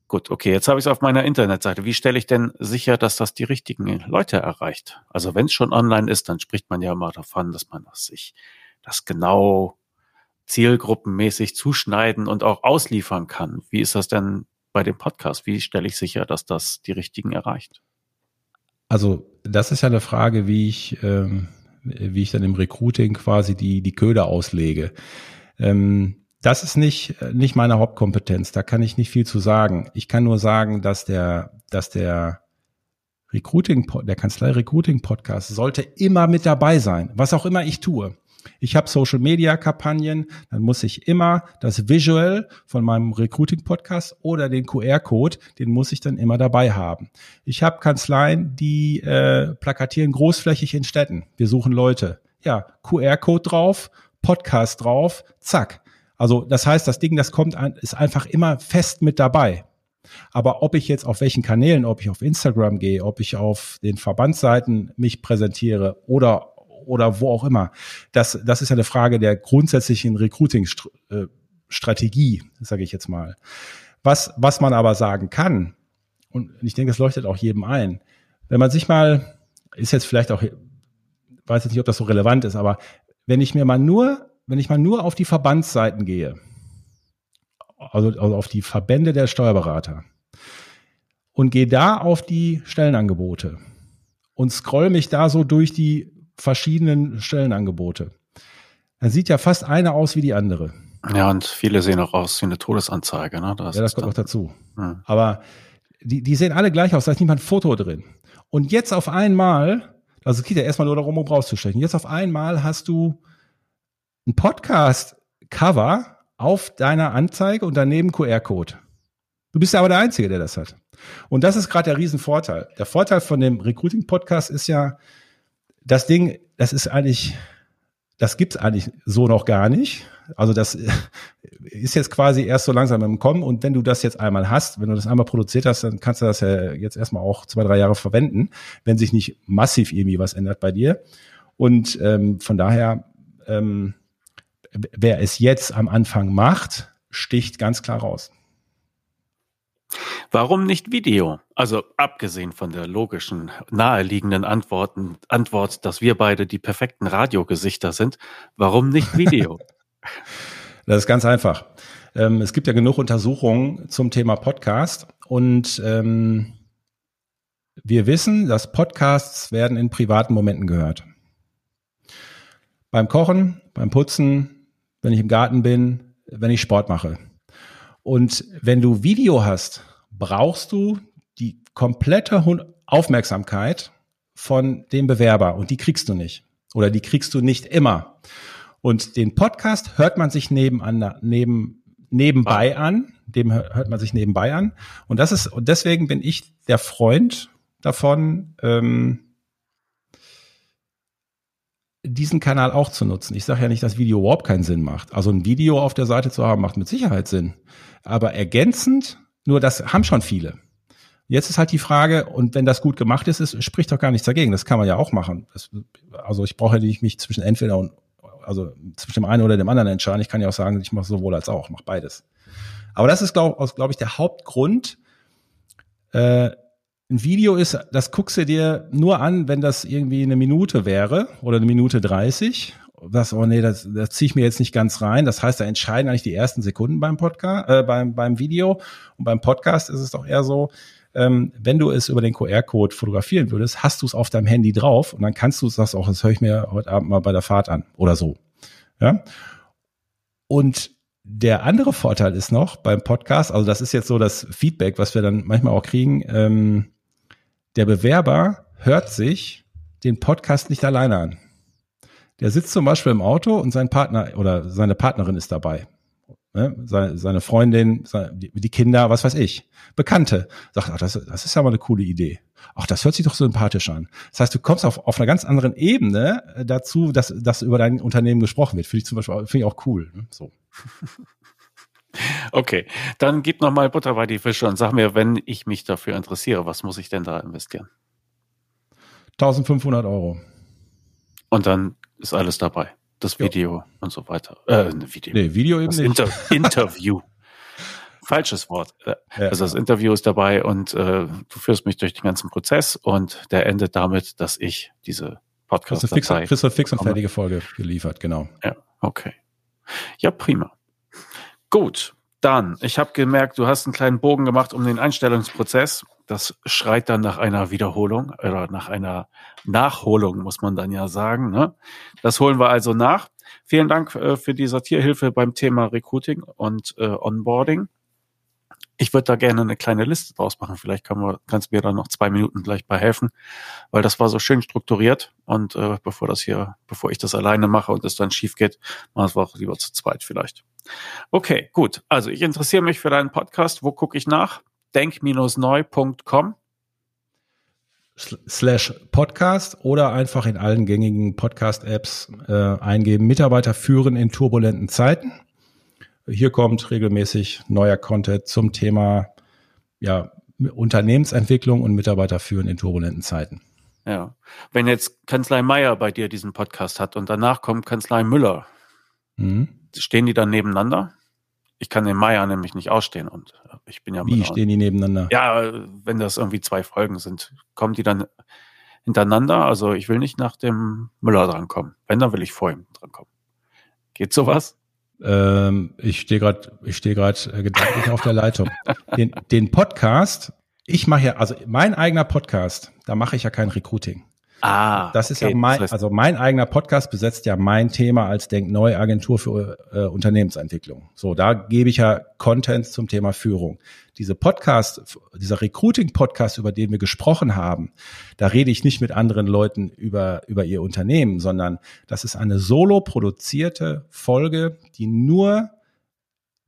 Gut, okay, jetzt habe ich es auf meiner Internetseite. Wie stelle ich denn sicher, dass das die richtigen Leute erreicht? Also wenn es schon online ist, dann spricht man ja immer davon, dass man das sich das genau zielgruppenmäßig zuschneiden und auch ausliefern kann. Wie ist das denn bei dem Podcast? Wie stelle ich sicher, dass das die richtigen erreicht? Also das ist ja eine Frage, wie ich, ähm, wie ich dann im Recruiting quasi die, die Köder auslege. Ähm, das ist nicht, nicht meine Hauptkompetenz. Da kann ich nicht viel zu sagen. Ich kann nur sagen, dass der, dass der Recruiting, der Kanzlei Recruiting Podcast sollte immer mit dabei sein, was auch immer ich tue. Ich habe Social Media Kampagnen, dann muss ich immer das Visual von meinem Recruiting Podcast oder den QR-Code, den muss ich dann immer dabei haben. Ich habe Kanzleien, die äh, plakatieren großflächig in Städten. Wir suchen Leute. Ja, QR-Code drauf, Podcast drauf, zack. Also das heißt, das Ding, das kommt, an, ist einfach immer fest mit dabei. Aber ob ich jetzt auf welchen Kanälen, ob ich auf Instagram gehe, ob ich auf den Verbandsseiten mich präsentiere oder oder wo auch immer. Das, das ist ja eine Frage der grundsätzlichen Recruiting-Strategie, sage ich jetzt mal. Was, was man aber sagen kann, und ich denke, das leuchtet auch jedem ein, wenn man sich mal, ist jetzt vielleicht auch, weiß jetzt nicht, ob das so relevant ist, aber wenn ich mir mal nur, wenn ich mal nur auf die Verbandsseiten gehe, also, also auf die Verbände der Steuerberater und gehe da auf die Stellenangebote und scroll mich da so durch die verschiedenen Stellenangebote. Dann sieht ja fast eine aus wie die andere. Ja, und viele sehen auch aus wie eine Todesanzeige. Ne? Das ja, das kommt auch dazu. Hm. Aber die, die sehen alle gleich aus, da ist niemand ein Foto drin. Und jetzt auf einmal, also es geht ja erstmal nur darum, um rauszustechen. Jetzt auf einmal hast du ein Podcast-Cover auf deiner Anzeige und daneben QR-Code. Du bist ja aber der Einzige, der das hat. Und das ist gerade der Riesenvorteil. Der Vorteil von dem Recruiting-Podcast ist ja, das Ding, das ist eigentlich, das gibt's eigentlich so noch gar nicht. Also das ist jetzt quasi erst so langsam im Kommen. Und wenn du das jetzt einmal hast, wenn du das einmal produziert hast, dann kannst du das ja jetzt erstmal auch zwei, drei Jahre verwenden, wenn sich nicht massiv irgendwie was ändert bei dir. Und ähm, von daher, ähm, wer es jetzt am Anfang macht, sticht ganz klar raus. Warum nicht Video? Also abgesehen von der logischen, naheliegenden Antworten, Antwort, dass wir beide die perfekten Radiogesichter sind, warum nicht Video? das ist ganz einfach. Ähm, es gibt ja genug Untersuchungen zum Thema Podcast und ähm, wir wissen, dass Podcasts werden in privaten Momenten gehört. Beim Kochen, beim Putzen, wenn ich im Garten bin, wenn ich Sport mache. Und wenn du Video hast, brauchst du die komplette Aufmerksamkeit von dem Bewerber und die kriegst du nicht. Oder die kriegst du nicht immer. Und den Podcast hört man sich nebenan, neben, nebenbei an. Dem hört man sich nebenbei an. Und das ist, und deswegen bin ich der Freund davon, ähm, diesen Kanal auch zu nutzen. Ich sage ja nicht, dass Video überhaupt keinen Sinn macht. Also ein Video auf der Seite zu haben, macht mit Sicherheit Sinn. Aber ergänzend, nur das haben schon viele. Jetzt ist halt die Frage, und wenn das gut gemacht ist, ist spricht doch gar nichts dagegen. Das kann man ja auch machen. Das, also ich brauche ja nicht mich zwischen entweder und also zwischen dem einen oder dem anderen entscheiden. Ich kann ja auch sagen, ich mache sowohl als auch, mache beides. Aber das ist, glaube glaub ich, der Hauptgrund. Äh, ein Video ist, das guckst du dir nur an, wenn das irgendwie eine Minute wäre oder eine Minute dreißig. Das, oh nee, das, das ziehe ich mir jetzt nicht ganz rein. Das heißt, da entscheiden eigentlich die ersten Sekunden beim Podcast, äh, beim, beim Video. Und beim Podcast ist es doch eher so, ähm, wenn du es über den QR-Code fotografieren würdest, hast du es auf deinem Handy drauf und dann kannst du es, das auch, das höre ich mir heute Abend mal bei der Fahrt an oder so. Ja. Und der andere Vorteil ist noch beim Podcast, also das ist jetzt so das Feedback, was wir dann manchmal auch kriegen, ähm, der Bewerber hört sich den Podcast nicht alleine an. Der sitzt zum Beispiel im Auto und sein Partner oder seine Partnerin ist dabei. Ne? Seine, Freundin, die Kinder, was weiß ich, Bekannte. Sagt, ach, das, das ist ja mal eine coole Idee. Ach, das hört sich doch sympathisch an. Das heißt, du kommst auf, auf einer ganz anderen Ebene äh, dazu, dass, dass über dein Unternehmen gesprochen wird. Finde ich zum Beispiel finde ich auch cool. Ne? So. Okay, dann gib noch mal Butter bei die Fische und sag mir, wenn ich mich dafür interessiere, was muss ich denn da investieren? 1500 Euro. Und dann ist alles dabei. Das Video ja. und so weiter. Äh, Video. Nee, Video eben das nicht. Inter Interview. Falsches Wort. Äh, ja. Also das Interview ist dabei und äh, du führst mich durch den ganzen Prozess und der endet damit, dass ich diese podcast fix, kriegst du fix und fertige Folge geliefert, genau. Ja, okay. Ja, prima. Gut, dann, ich habe gemerkt, du hast einen kleinen Bogen gemacht um den Einstellungsprozess. Das schreit dann nach einer Wiederholung oder nach einer Nachholung, muss man dann ja sagen. Ne? Das holen wir also nach. Vielen Dank äh, für die Sortierhilfe beim Thema Recruiting und äh, Onboarding. Ich würde da gerne eine kleine Liste draus machen. Vielleicht kann man, kannst du mir da noch zwei Minuten gleich bei helfen, weil das war so schön strukturiert. Und äh, bevor das hier, bevor ich das alleine mache und es dann schief geht, machen wir auch lieber zu zweit vielleicht. Okay, gut. Also ich interessiere mich für deinen Podcast. Wo gucke ich nach? denk-neu.com slash Podcast oder einfach in allen gängigen Podcast-Apps äh, eingeben. Mitarbeiter führen in turbulenten Zeiten. Hier kommt regelmäßig neuer Content zum Thema ja, Unternehmensentwicklung und Mitarbeiter führen in turbulenten Zeiten. Ja. Wenn jetzt Kanzlei Meier bei dir diesen Podcast hat und danach kommt Kanzlei Müller, mhm. Stehen die dann nebeneinander? Ich kann den Meier nämlich nicht ausstehen und ich bin ja. Wie stehen die nebeneinander? Ja, wenn das irgendwie zwei Folgen sind, kommen die dann hintereinander. Also ich will nicht nach dem Müller drankommen. Wenn, dann will ich vor ihm drankommen. Geht sowas? Ähm, ich stehe gerade, ich stehe gerade äh, gedanklich auf der Leitung. Den, den Podcast, ich mache ja, also mein eigener Podcast, da mache ich ja kein Recruiting. Ah, das ist okay. ja mein, also mein eigener Podcast besetzt ja mein Thema als Denkneu Agentur für äh, Unternehmensentwicklung. So, da gebe ich ja Content zum Thema Führung. Diese Podcast, dieser Recruiting Podcast, über den wir gesprochen haben, da rede ich nicht mit anderen Leuten über über ihr Unternehmen, sondern das ist eine solo produzierte Folge, die nur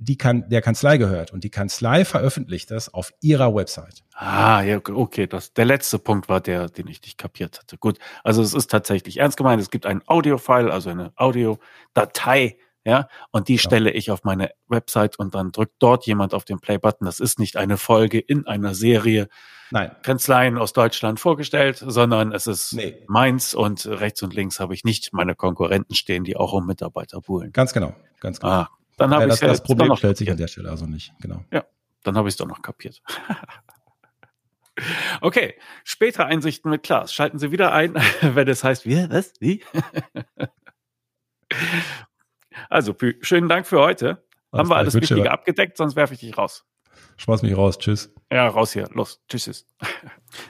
die kann, der Kanzlei gehört und die Kanzlei veröffentlicht das auf ihrer Website. Ah, ja, okay, das, der letzte Punkt war der, den ich nicht kapiert hatte. Gut, also es ist tatsächlich ernst gemeint, es gibt ein Audio-File, also eine Audiodatei, ja, und die ja. stelle ich auf meine Website und dann drückt dort jemand auf den Play-Button. Das ist nicht eine Folge in einer Serie Nein. Kanzleien aus Deutschland vorgestellt, sondern es ist nee. meins und rechts und links habe ich nicht meine Konkurrenten stehen, die auch um Mitarbeiter buhlen. Ganz genau, ganz genau. Ah, dann habe ja, ich das, ja das Problem stellt sich an der Stelle also nicht, genau. Ja, dann habe ich es doch noch kapiert. okay, später Einsichten mit Klaas. Schalten Sie wieder ein, wenn es heißt, wie, was, wie? also, schönen Dank für heute. Was Haben wir alles Wichtige abgedeckt, sonst werfe ich dich raus. Schmeiß mich raus, tschüss. Ja, raus hier, los, tschüss.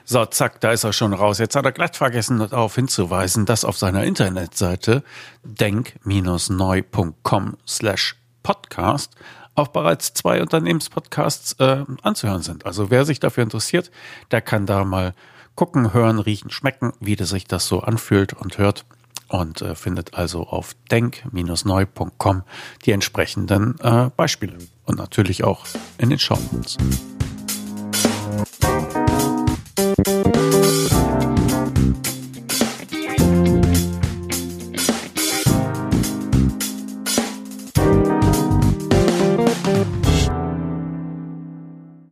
So, zack, da ist er schon raus. Jetzt hat er glatt vergessen, darauf hinzuweisen, dass auf seiner Internetseite denk-neu.com slash Podcast auch bereits zwei Unternehmenspodcasts äh, anzuhören sind. Also wer sich dafür interessiert, der kann da mal gucken, hören, riechen, schmecken, wie das sich das so anfühlt und hört und äh, findet also auf denk-neu.com die entsprechenden äh, Beispiele und natürlich auch in den Show Notes.